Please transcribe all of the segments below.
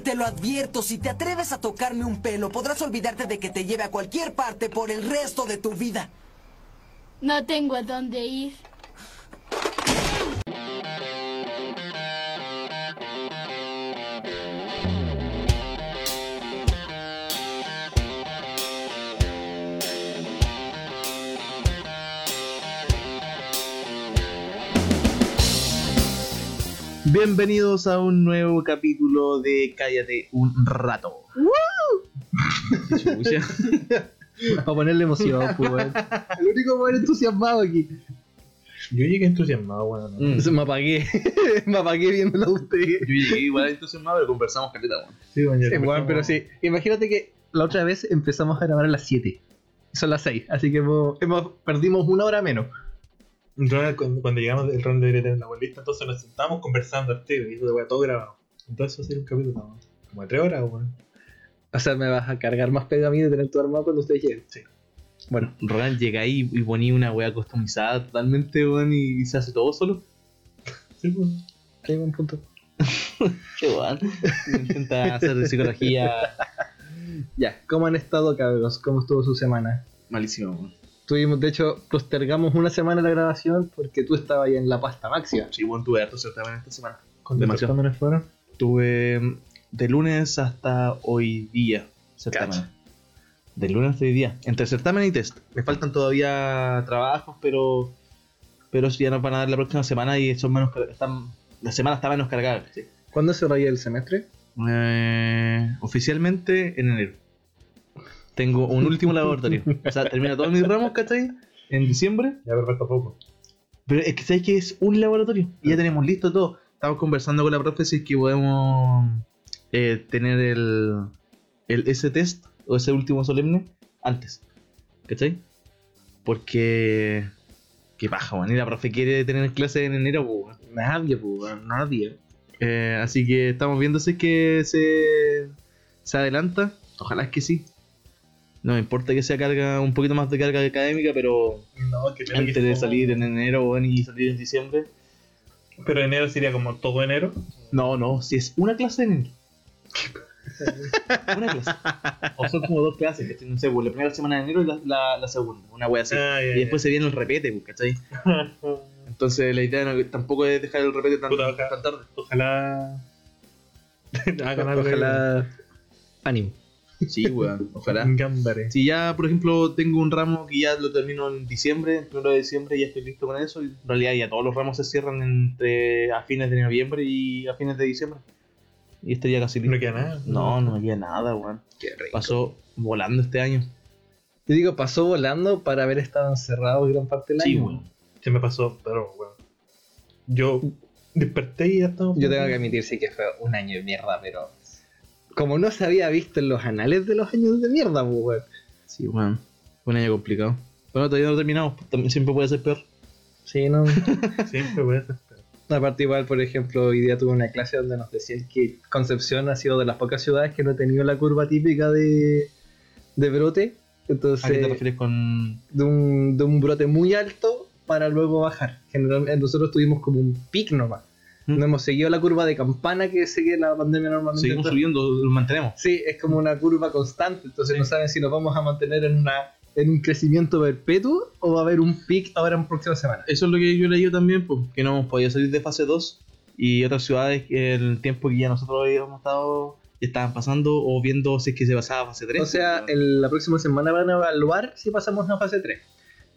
te lo advierto, si te atreves a tocarme un pelo, podrás olvidarte de que te lleve a cualquier parte por el resto de tu vida. No tengo a dónde ir. Bienvenidos a un nuevo capítulo de Cállate un rato. Para ponerle emoción, pues, weón. El único weón entusiasmado aquí. Yo llegué entusiasmado, weón. Mm. Me apagué. me apagué viéndolo a usted. Yo llegué igual entusiasmado, pero conversamos caleta, weón. Sí, weón, ya Sí, weón, conversamos. pero sí. Imagínate que la otra vez empezamos a grabar a las 7. Son las 6, así que hemos, hemos- perdimos una hora menos. Entonces, cuando, llegamos el round debería tener la buena lista, entonces nos sentamos conversando al tío y eso de weón, todo grabado. Entonces eso sería un capítulo weón, como de tres horas, weón. O sea, me vas a cargar más pega a mí de tener todo armado cuando ustedes lleguen. Sí. Bueno, Roland llega ahí y ponía una weá customizada totalmente, weón, y se hace todo solo. Sí, pues. hay buen punto. Qué weón. Intenta hacer de psicología Ya, ¿cómo han estado, cabros? ¿Cómo estuvo su semana? malísima, weón. Tuvimos, de hecho, postergamos una semana la grabación porque tú estabas ahí en la pasta máxima. Sí, weón, tuve harto certamen esta semana. ¿Cuántos Demasiado. certámenes fueron? Tuve de lunes hasta hoy día certamen. Cacha. De lunes hasta hoy día. Entre certamen y test. Me faltan todavía trabajos, pero. Pero ya nos van a dar la próxima semana y son menos. Están, la semana está menos cargada. sí. ¿Cuándo se raya el semestre? Eh, oficialmente en enero. Tengo un último laboratorio. O sea, termino todos mis ramos, ¿cachai? En diciembre. Ya, pero falta poco. Pero es que sabes que es un laboratorio y ya tenemos listo todo. Estamos conversando con la profe si es que podemos eh, tener el, el ese test o ese último solemne antes. ¿Cachai? Porque. Qué paja, man. Y la profe quiere tener clase en enero, pues. Nadie, pues, nadie. Eh, así que estamos viendo si es que se, se adelanta. Ojalá es que sí. No me importa que sea carga, un poquito más de carga académica, pero No, que antes de salir en enero weón, y salir en diciembre. Pero enero sería como todo enero. No, no, si es una clase en enero. una clase. O son como dos clases, ¿cachai? No sé, pues, la primera semana de enero y la, la, la segunda, una wea así. Ah, y después se viene el repete, pues, ¿cachai? Entonces la idea no- tampoco es dejar el repete tan, Puta, ojalá. tan tarde. Ojalá. Ojalá. Ánimo. Sí, weón, ojalá. Un gambare. Si ya, por ejemplo, tengo un ramo que ya lo termino en diciembre, el primero de diciembre, y ya estoy listo con eso. y En realidad ya todos los ramos se cierran entre a fines de noviembre y a fines de diciembre. Y estaría casi listo. No queda nada. No, no me queda nada, weón. Qué rico. Pasó volando este año. Yo digo, pasó volando para haber estado encerrado gran parte del Sí, año. weón. Se me pasó, pero weón. Yo desperté y ya estaba. Yo tengo que admitir, sí que fue un año de mierda, pero. Como no se había visto en los anales de los años de mierda, pues, weón. Sí, weón. Fue un año complicado. Bueno, todavía no terminamos, pues, también siempre puede ser peor. Sí, no. Siempre voy a hacer. Aparte, igual, por ejemplo, hoy día tuve una clase donde nos decían que Concepción ha sido de las pocas ciudades que no ha tenido la curva típica de, de brote. ¿A qué te Entonces, refieres con.? de un, de un brote muy alto para luego bajar. Generalmente nosotros tuvimos como un pic nomás. ¿Mm? No hemos seguido la curva de campana que sigue la pandemia normalmente. Seguimos Entonces, subiendo, lo mantenemos. Sí, es como una curva constante. Entonces Sí. no saben si nos vamos a mantener en una en un crecimiento perpetuo o va a haber un pic ahora en próxima semana. Eso es lo que yo leído también, pues, que no hemos podido salir de fase 2 y otras ciudades el tiempo que ya nosotros habíamos estado estaban pasando o viendo si es que se pasaba a fase 3. O sea, en la próxima semana van a evaluar si pasamos a fase 3.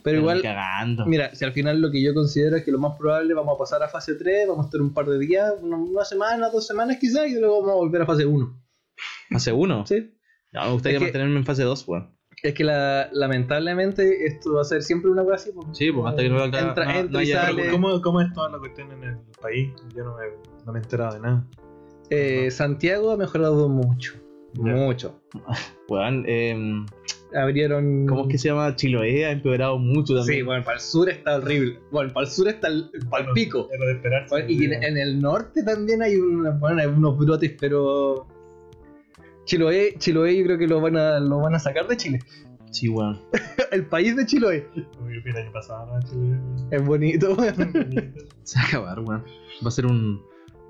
Pero igual, Cagando. mira, si al final lo que yo considero es que lo más probable vamos a pasar a fase 3, vamos a estar un par de días, una, una semana, dos semanas quizás, y luego vamos a volver a fase 1. ¿Fase 1? ¿Sí? No, me gustaría Es que- mantenerme en fase 2, weón. Es que la, lamentablemente esto va a ser siempre una cosa así. pues. Sí, pues, hasta que no haga- entra, no- entra no y sale. ¿Cómo, ¿Cómo es toda la cuestión en el país? Yo no me, no me he enterado de nada. Eh, Santiago ha mejorado mucho. Ya. Mucho. Weón, em, Abrieron. ¿cómo es que se llama? Chiloé ha empeorado mucho también. Sí, bueno, para el sur está horrible. Bueno, para el sur está el, para el Bueno, pico. Era de esperarse. Bueno, y en, en el norte también hay, una- bueno, hay unos brotes, pero. Chiloé, Chiloé yo creo que lo van a, lo van a sacar de Chile. Sí, weón. El país de Chiloé. Uy, el año pasado, ¿no? Chile. Es bonito, weón. Se va a acabar, weón. Va a ser un.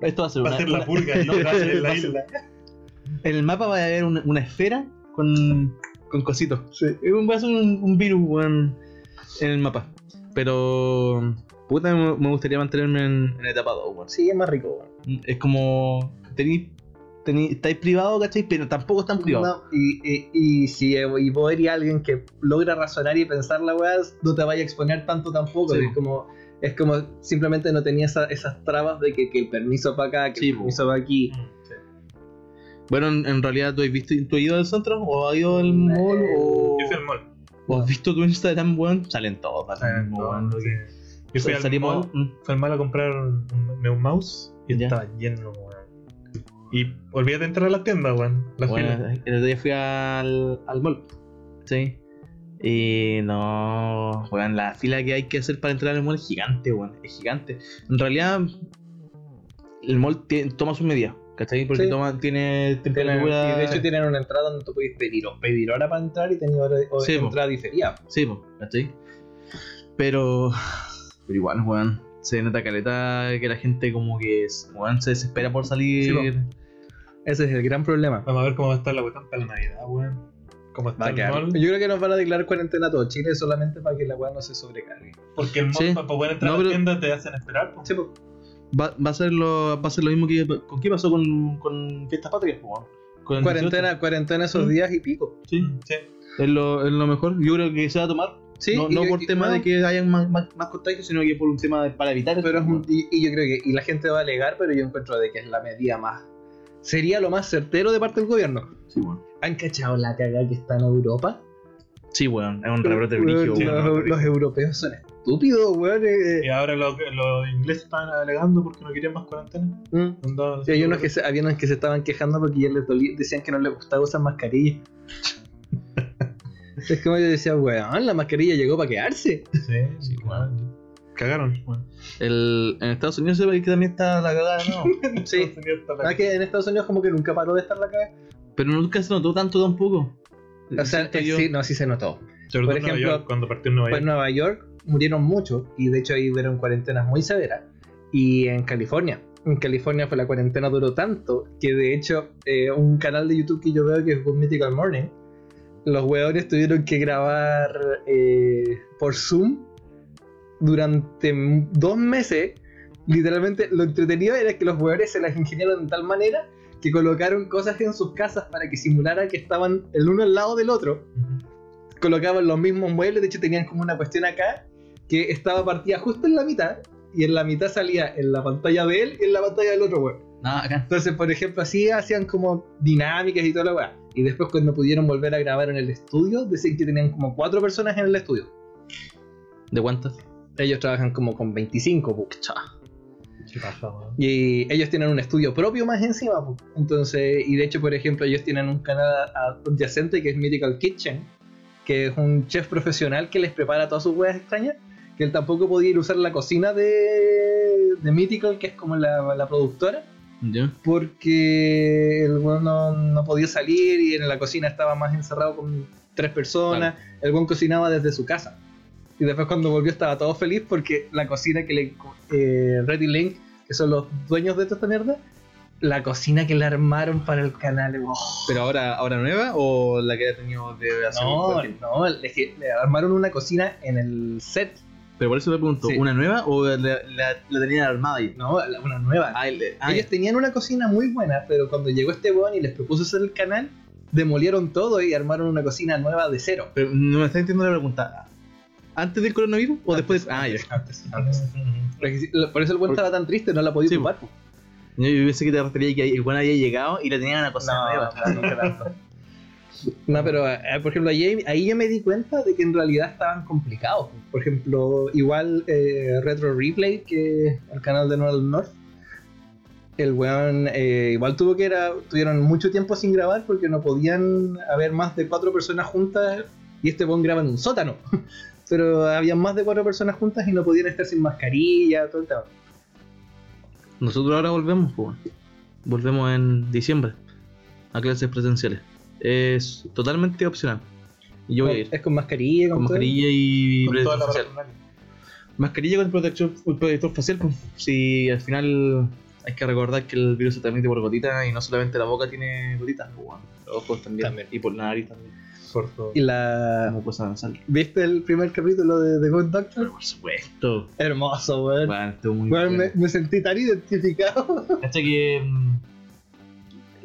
Esto va a ser Va una. a ser la purga, no, va a ser la isla. En el mapa va a haber una, una esfera con, con cositos. Es un- Va a ser un, un virus, weón, en el mapa. Pero. Puta, me, gustaría mantenerme en, en etapa 2, weón. Sí, es más rico, weón. Es como. Tení, tení, estáis privado, ¿cachai? Pero tampoco es tan privado. No, y, y, y si y vos eres alguien que logra razonar y pensar la weá, no te vaya a exponer tanto tampoco. Sí. Es como es como simplemente no tenía esa- esas trabas de que, que el permiso para acá, que Sí, el permiso para aquí. Bueno, en, en realidad, ¿tú has, visto, ¿tú has ido al centro? ¿O has ido al mall? ¿O, Yo fui al mall. o has visto tu Instagram, weón? Salen todos, para Salen todos, sí. Yo fui al mall, mm. fui al mall a comprar un, un mouse y Ya. estaba lleno, weón. Y olvídate de entrar a las tiendas, weón. Bueno, el otro día fui al, al mall. Sí. Y no, weón, la fila que hay que hacer para entrar al mall es gigante, weón. Es gigante. En realidad, el mall toma sus medidas, ¿cachai? Porque Sí. toma, tiene temperatura. y de hecho tienen una entrada donde tú puedes pedir, o pedir hora para entrar y tener hora o Sí, entrada diferida. Sí, po, ¿cachai? Pero. Pero igual, weón. Se nota caleta que la gente como que es, weón, se desespera por salir. Sí. Ese es el gran problema. Vamos a ver cómo va a estar la cuestión para la Navidad, weón. Cómo está el mall. Yo creo que nos van a declarar cuarentena a todo Chile solamente para que la weá no se sobrecargue. Porque el mall, Sí. para poder entrar No, a la pero- tienda, te hacen esperar. po. Sí, po. Va, va a ser lo, va a ser lo mismo que. ¿Con qué pasó con, con Fiestas Patrias? Con Cuarentena, cuarentena esos Mm. días y pico. 18. Sí. Sí. Es lo, es lo mejor. Yo creo que se va a tomar. Sí, no por tema no, de que hayan más, más, más contagios, sino que por un tema de, para evitar. Pero es un- y, y yo creo que y la gente va a alegar, pero yo encuentro de que es la medida más. Sería lo más certero de parte del gobierno. Sí, weón. ¿Han cachado la cagada que está en Europa? Sí, weón. Es un rebrote Weón, brígido, los, los europeos son estúpidos, weón. eh. Y ahora los, los ingleses estaban alegando porque no querían más cuarentena. Mm. Hay unos que se, había unos que se estaban quejando porque ya les dolía, decían que no les gustaba usar mascarilla. es como yo decía, weón, la mascarilla llegó para quedarse. Sí, Sí, weón. Cagaron. El, en Estados Unidos se ve que también está la cagada, ¿no? Sí. Ah, que en Estados Unidos como que nunca paró de estar la cagada. Pero nunca se notó tanto tampoco. O sea, eh, yo- sí, no, sí se notó. Sobre todo por en Nueva ejemplo, York, cuando partió en Pues. Nueva York murieron muchos y de hecho ahí hubieron cuarentenas muy severas. Y en California. En California fue la cuarentena duró tanto que de hecho eh, un canal de YouTube que yo veo que es Good Mythical Morning, los hueones tuvieron que grabar eh, por Zoom durante dos meses. Literalmente lo entretenido era que los hueones se las ingeniaron de tal manera que colocaron cosas en sus casas para que simularan que estaban el uno al lado del otro colocaban los mismos muebles, de hecho tenían como una cuestión acá que estaba partida justo en la mitad y en la mitad salía en la pantalla de él y en la pantalla del otro weón. No, acá. Entonces, por ejemplo, así hacían como dinámicas y toda la weá. Y después cuando pudieron volver a grabar en el estudio, decían que tenían como cuatro personas en el estudio. ¿De cuántas? Ellos trabajan como con 25, pucha. ¿Qué pasa, weón? Y ellos tienen un estudio propio más encima. Entonces, y de hecho, por ejemplo, ellos tienen un canal adyacente que es Mythical Kitchen, que es un chef profesional que les prepara todas sus huevas extrañas. Que él tampoco podía ir a usar la cocina de, de Mythical, que es como la, la productora, ¿Ya? porque el weón no, no podía salir y en la cocina estaba más encerrado con tres personas. El buen cocinaba desde su casa. Y después cuando volvió estaba todo feliz porque la cocina que le... Eh, Ready Link, que son los dueños de toda esta mierda, la cocina que le armaron para el canal. oh. ¿Pero ahora, ahora nueva o la que ha tenido de hace No, no, es que le armaron una cocina en el set. Pero por eso me pregunto, Sí. ¿una nueva o la, la, la tenían armada ahí? No, la- una nueva. Ah, el- ah, Ellos tenían una cocina muy buena, pero cuando llegó este weón y les propuso hacer el canal, demolieron todo y armaron una cocina nueva de cero. Pero no me está entendiendo la pregunta. ¿Antes del coronavirus o después? Ah, ya. Antes, antes. Por eso el weón estaba tan triste, no la podía Sí, ocupar. Yo pensé que te refería que el buen había llegado y le tenían una cosa nueva. no, no. No, pero eh, por ejemplo, ahí, ahí yo me di cuenta de que en realidad estaban complicados. Por ejemplo, igual eh, Retro Replay, que es el canal de Noel North, el weón eh, igual tuvo que era, tuvieron mucho tiempo sin grabar porque no podían haber más de cuatro personas juntas y este weón graba en un sótano. Pero había más de cuatro personas juntas y no podían estar sin mascarilla, todo el tema. Nosotros ahora volvemos, pues. Volvemos en diciembre a clases presenciales. Es totalmente opcional. Y yo voy a ir. Es con mascarilla, con, Con todo. mascarilla y Con toda la protector facial. Mascarilla con protector, protector facial, pues. Si al final hay que recordar que el virus se transmite por gotitas y no solamente la boca tiene gotitas, pues, los ojos también, También. y por la nariz también, Por favor. Y la. como cosa nasal. ¿Viste el primer capítulo de The Good Doctor? Pero por supuesto, Hermoso, weón. bueno, estuvo muy me, bueno. me sentí tan identificado. Cacha que.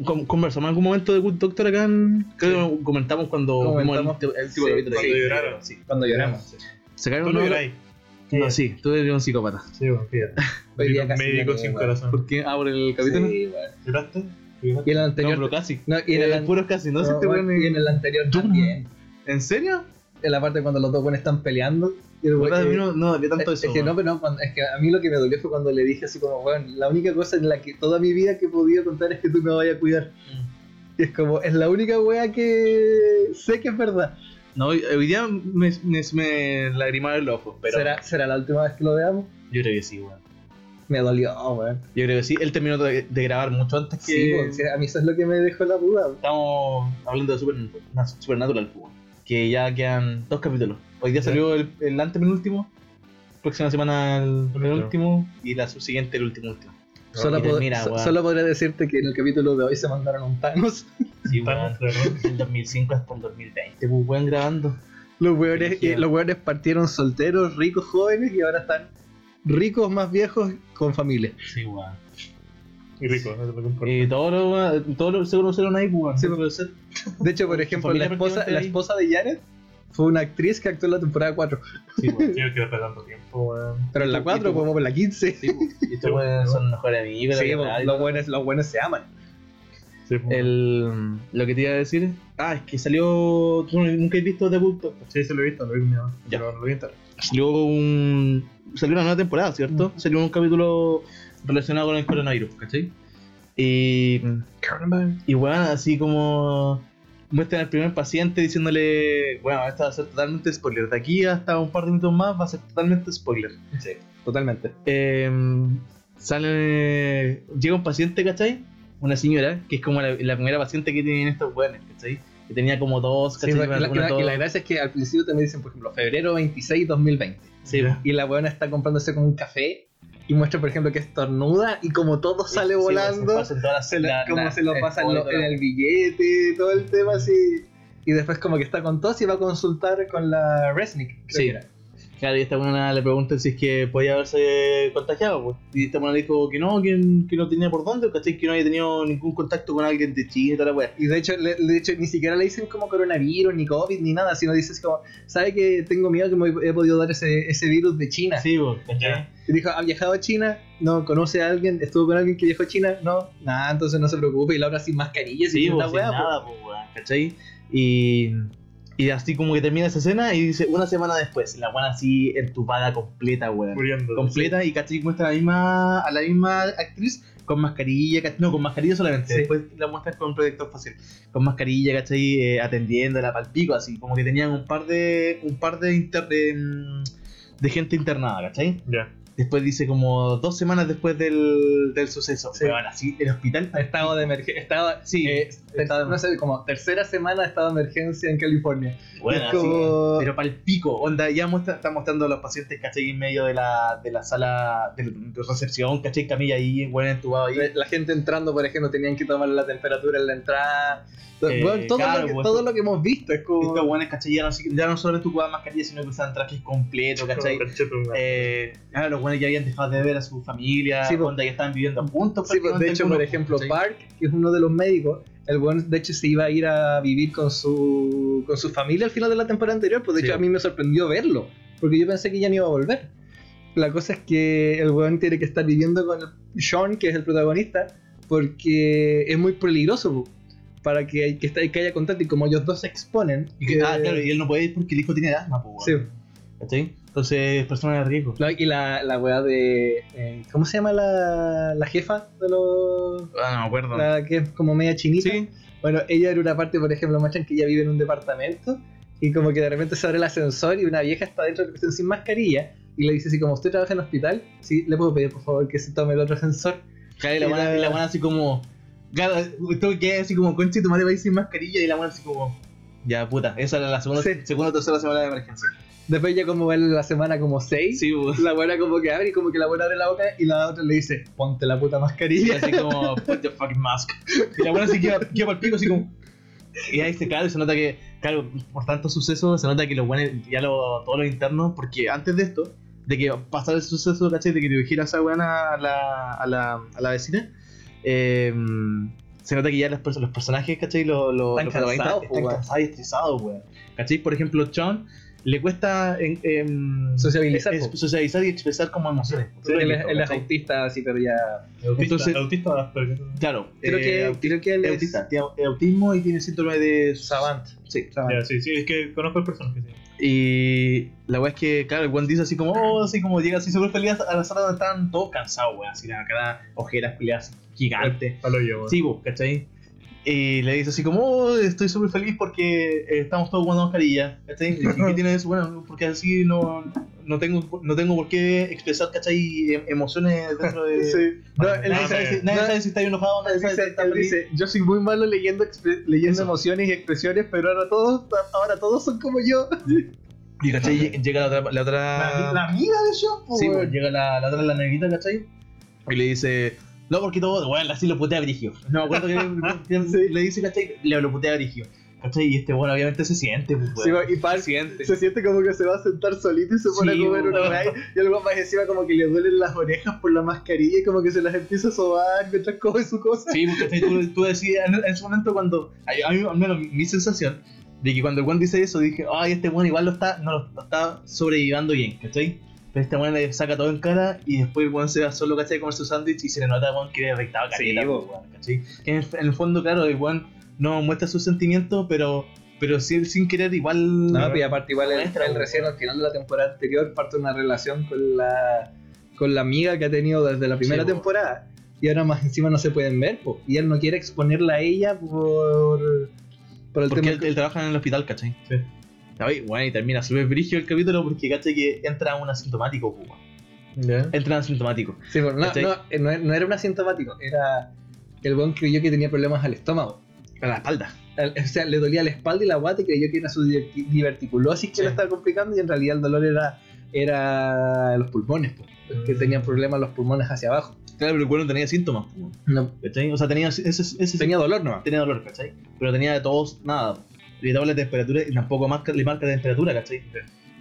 Con- Conversamos en algún momento de Good Doctor acá en. Creo que comentamos cuando Comentamos. el, el tipo Sí, de. Cuando Sí. lloraron. Sí. Cuando lloramos. Sacaron Tú lo uno- lloráis. No, sí, tú eres un psicópata. Sí, bueno, fíjate. Hoy día casi médico sin corazón. ¿Por qué? Ah, por el capítulo. Sí, weón. ¿Lloraste? Y en el No, anterior. pero casi. No, y en el, Eh, an- puros casi, ¿no? no, Si este weón, weón y en el anterior Yo- también. ¿En serio? En la parte cuando los dos buenos están peleando. El a mí no, no dolió tanto es, eso. es que no, pero no, es que a mí lo que me dolió fue cuando le dije así como, bueno, la única cosa en la que toda mi vida que he podido contar es que tú me vayas a cuidar. Y es como, es la única wea que sé que es verdad. No, hoy, día me, me, me lagrimaron los ojos, pero. ¿Será, ¿Será la última vez que lo veamos? Yo creo que sí, weón. Me dolió, weón. Yo creo que sí. Él terminó de, de grabar mucho antes que. Sí, a mí eso es lo que me dejó la duda. Estamos hablando de Super, na- Supernatural, que ya quedan dos capítulos. Hoy día salió el, el antepenúltimo, próxima semana el penúltimo y la subsiguiente el último último. Solo, pod- so- podría decirte que en el capítulo de hoy se mandaron un Thanos. Sí, weón. Del 2005 hasta el 2020, pues, weón, grabando. Los weones, Brígido. eh, los weones partieron solteros, ricos, jóvenes y ahora están ricos más viejos con familia. Sí, weón. Y rico, eso es lo. Y todos los todos los se conocieron ahí, pues, weón. Sí, puede ser. De hecho, por ejemplo, la esposa, la esposa de Janet fue una actriz que actuó en la temporada 4. Sí, weón. Sí, que tanto tiempo, weón. Pero en la Y tú- 4, y tú- como en la 15. Sí, pues. Y estos weones son mejores amigos. Sí, los buenos, los buenos se aman. Sí, pues. El, lo que te iba a decir. Ah, es que salió. ¿Tú nunca has visto The Doctor? Sí, se lo he visto, lo vi con mi mamá. Ya. Pero no lo vi. Salió un. Salió una nueva temporada, ¿cierto? Salió un capítulo relacionado con el coronavirus, ¿cachai? Y. Y bueno, así como. Muestran al primer paciente diciéndole. Bueno, esto va a ser totalmente spoiler. De aquí hasta un par de minutos más va a ser totalmente spoiler. Sí, totalmente. Eh, sale. Llega un paciente, ¿cachai? Una señora, que es como la, la primera paciente que tienen estos weones, ¿cachai? Que tenía como dos, Sí, ¿cachai? y, la, y la- y gracia es que al principio me dicen, por ejemplo, febrero 26, 2020. Sí. Y la weona está comprándose como un café y muestra, por ejemplo, que estornuda y como todo sale Sí, volando. se pasan todas las- se lo- la- como la- se lo pasa en, lo- foto, en el billete, todo el tema así. Y después como que está con tos y va a consultar con la Resnick. creo Sí. que era. Claro, y esta buena le preguntan si es que podía haberse contagiado, pues. Y esta buena dijo que no, que, que no tenía por dónde, ¿cachai? Que no había tenido ningún contacto con alguien de China y toda la wea. Y de hecho, le- de hecho, ni siquiera le dicen como coronavirus, ni COVID, ni nada, sino dices como, ¿sabe que tengo miedo que me he podido dar ese, ese virus de China? Sí, pues, ¿cachai? Y dijo, ¿ha viajado a China? No, ¿conoce a alguien? ¿Estuvo con alguien que viajó a China? No, nada, entonces no se preocupe. Y la otra sin mascarilla, Sí, sin pues, sin wea, pues. nada, pues, weón, ¿cachai? Y, y así como que termina esa escena y dice una semana después, la buena así entupada completa, weón. Muriendo. completa y ¿cachai? muestra a la misma, a la misma actriz con mascarilla, ¿cachai? no, con mascarilla solamente, Sí. después la muestran con protector facial, con mascarilla, ¿cachai? Eh, atendiéndola pal pico, así, como que tenían un par de, un par de, inter- de, mm, de gente internada, ¿cachai? Ya. Después dice como dos semanas después del, del suceso, Sí. weón, así, el hospital, Estado de emergencia. Estaba, Sí, eh, ter- estado- no sé, como tercera semana de estado de emergencia en California. Bueno, Es así, como- pero para el pico, onda, ya muestra, está mostrando a los pacientes, ¿cachai? En medio de la, de la sala de, de recepción, ¿cachai? Camilla ahí, bueno, entubado ahí. La gente entrando, por ejemplo, tenían que tomar la temperatura en la entrada. Eh, Bueno, todo, claro, lo que, pues, todo lo que hemos visto es como. Estos buenos, ¿cachai? Ya no, ya no solamente ocupaban mascarilla, sino que usaban trajes completos, ¿cachai? Eh, claro, los buenos ya habían dejado de ver a su familia, Sí, onda, ya estaban viviendo juntos. Sí, pues, de hecho, por ejemplo, ¿cachai? Park, que es uno de los médicos, el buen de hecho se iba a ir a vivir con su, con su familia al final de la temporada anterior, pues de Sí. hecho a mí me sorprendió verlo, porque yo pensé que ya no iba a volver. La cosa es que el weón tiene que estar viviendo con el Sean, que es el protagonista, porque es muy peligroso para que, que, está- que haya contacto y como ellos dos se exponen. Y que- eh, ah, claro, y él no puede ir porque el hijo tiene asma, pues, sí. ¿cachai? Entonces, persona de riesgo. Y la, la weá de. eh, ¿Cómo se llama la, la jefa de los. Ah, no me acuerdo. La que es como media chinita? Sí, Bueno, ella era una parte, por ejemplo, muestran que ella vive en un departamento y como que de repente se abre el ascensor y una vieja está dentro de la cuestión sin mascarilla y le dice así como, ¿usted trabaja en hospital? Sí, le puedo pedir por favor que se tome el otro ascensor. Claro, y la buena, la- y la buena así como. Claro, esto que así como conche, tu madre va a ir sin mascarilla y la buena así como. Ya, puta, esa era la segunda, Sí. segunda o tercera semana de emergencia. Después ya como en la semana como 6, Sí, weón. la buena como que abre y como que la buena abre la boca y la otra le dice, ponte la puta Y mascarilla. así como, put the fucking mask. Y la buena así queda, queda para el pico, así como. Y ahí se claro, y se nota que, claro, por tantos sucesos, se nota que los buenos, ya lo, todos los internos, porque antes de esto, de que pasara el suceso, ¿cachai? De que dirigiera a esa buena a la, a la, a la vecina, eh, se nota que ya los, los personajes, ¿cachai? Los, los, Están los cansados, están weón. cansados y estresados, weón. ¿Cachai? Por ejemplo, John le cuesta en, em, Sociabilizar, es- po. socializar y expresar como emociones. él, es, él es autista, así, pero ya... Autista, Entonces- autista. Claro, Creo eh, que, auti- creo que él es es autista, tiene au- autismo y tiene síndrome de Savant. Sí. Savant. Ya, sí, sí, es que conozco al personaje, sí. Y la weá es que, claro, el buen dice así como, oh, así como llega así súper feliz a la sala donde están todos cansados, weón, así la cara, ojeras, peleas gigantes. Palo yo. Sí, vos, ¿cachai? Y le dice así como, oh, estoy súper feliz porque eh, estamos todos jugando mascarilla, ¿cachai? ¿qué tiene eso? Bueno, porque así no, no, tengo, no tengo por qué expresar, ¿cachai? Em- Emociones dentro de... Sí. No, Nadie, Ah, sabe, nadie no, sabe si está enojado, nadie sabe si dice, está él feliz. dice, yo soy muy malo leyendo, leyendo Eso. emociones y expresiones, pero ahora todos, ahora todos son como yo. Y, ¿cachai? Lle- Llega la otra... La otra... La, amiga de po, Sí, weón. pues llega la, la otra, la negrita, ¿cachai? Y le dice, no, porque todo, bueno, así lo putea a Brigio. No me acuerdo que le, dice, ¿cachai? Le lo putea a Brigio. ¿cachai? Y este, bueno, obviamente se siente, pues, Sí, y Park Se siente. se siente como que se va a sentar solito y se pone Sí, a comer una weá. Y luego más encima como que le duelen las orejas por la mascarilla y como que se las empieza a sobar mientras come su cosa. Sí, porque ¿cachai? tú, tú decías en, en ese momento cuando, a, mí al menos mi sensación, de que cuando el Juan dice eso, dije, ay, este Juan igual lo está, no lo, lo está sobrellevando bien, ¿cachai? Este Juan le saca todo en cara y después el se va solo, ¿cachai? Comer su sándwich y se le nota Juan que le afectaba Sí, caleta, pues, weón, ¿cachai? Que en el, en el fondo, claro, el no muestra sus sentimientos, pero, pero sí, sin querer igual... No, y aparte igual él weón. recién al final de la temporada anterior parte una relación con la con la amiga que ha tenido desde la primera Sí, po. temporada y ahora más encima no se pueden ver po. y él no quiere exponerla a ella por por el Porque tema él, él trabaja en el hospital, ¿cachai? Sí. Bueno, y termina súper brigio el capítulo porque, ¿cachai? Que entra un asintomático, pues. Ya. Entra un asintomático. Sí, pero no, no, eh, no, no era un asintomático era el buen creyó que tenía problemas al estómago A la espalda. Al- o sea, le dolía la espalda y la guata y creyó que era su diverti- diverticulosis que Sí. lo estaba complicando y en realidad el dolor era, era los pulmones, po, que Mm. tenían problemas los pulmones hacia abajo. Claro, pero el cuerno tenía síntomas, pues. No, ¿cachai? O sea, tenía ese, tenía dolor nomás. tenía dolor, ¿cachai? Pero tenía de todos nada. Le daba la temperatura y tampoco marca, le marca la temperatura, ¿cachai?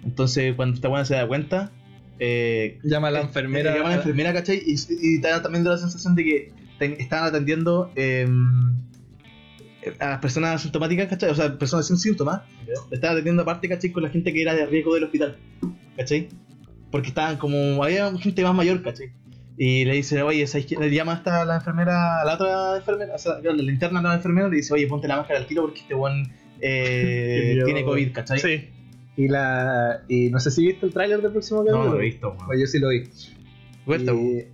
Entonces, cuando esta buena se da cuenta, eh, Llama a la eh, enfermera. llama a la enfermera, ¿cachai? Y, y te da también da la sensación de que te- están atendiendo eh, a las personas asintomáticas, ¿cachai? O sea, personas sin síntomas. Le estaban atendiendo aparte, ¿cachai? Con la gente que era de riesgo del hospital, ¿cachai? Porque estaban como, había gente más mayor, ¿cachai? Y le dice, oye, ¿sabes qué? Le llama hasta la enfermera, a la otra enfermera, o sea, la interna de la enfermera, le dice, oye, ponte la máscara al tiro porque este buen eh, tiene COVID, ¿cachai? Sí. Y la y no sé si viste el tráiler del próximo capítulo. no lo he visto, weón. Pues yo sí lo vi.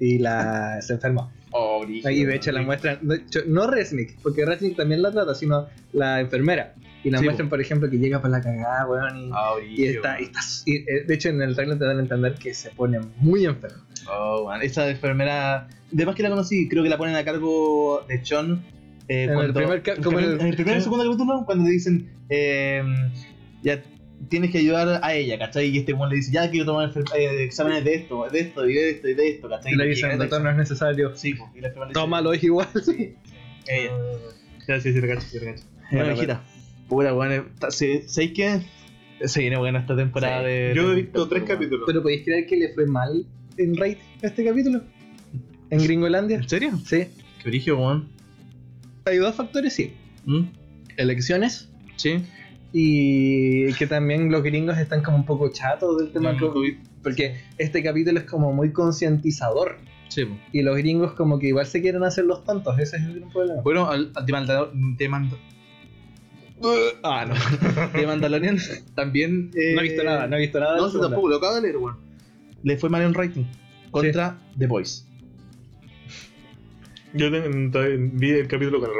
Y, y la se enfermó. Oh, Y de hecho la muestran, no Resnick, porque Resnick también la trata, sino la enfermera. Y la Sí, muestran, por ejemplo, que llega para la cagada, weón, y, Ah, y está, y está- y, eh, de hecho en el trailer te dan a entender que se pone muy enfermo. Oh, man, esa enfermera, de más que la conocí, creo que la ponen a cargo de John. Eh, En el primer como en el- en el primer y segundo capítulo, cuando le dicen, eh, ya tienes que ayudar a ella, ¿cachai? Y este one le dice, ya quiero tomar eh, exámenes de esto, de esto, y de esto, y de esto, ¿cachai? Y le dicen, doctor, no es necesario. Sí, pues, y la Tómalo, es igual. Sí. Ella. Ya, sí, sí, lo cacho, sí, lo cacho. Bueno, Bueno, hijita, pura, bueno, ¿sabéis qué? Se viene buena esta temporada Sí. de... Yo he visto tres capítulos. Pero ¿podéis creer que le fue mal en rating a este capítulo? ¿En Gringolandia? ¿En serio? Sí. Qué origen, weón. Hay dos factores, sí. ¿Mm? Elecciones Sí. y que también los gringos están como un poco chatos del tema Mm. COVID. Porque este capítulo es como muy concientizador. Sí. Y los gringos como que igual se quieren hacer los tontos, ese es el gran problema. Bueno, al, al de Mandalorian. De Mand- ah, no. De Mandalorian también. eh, No he visto nada, no he visto nada. No, tampoco, lo acabo de leer, weón. Le fue mal en rating. Contra The Voice. Yo vi el capítulo con.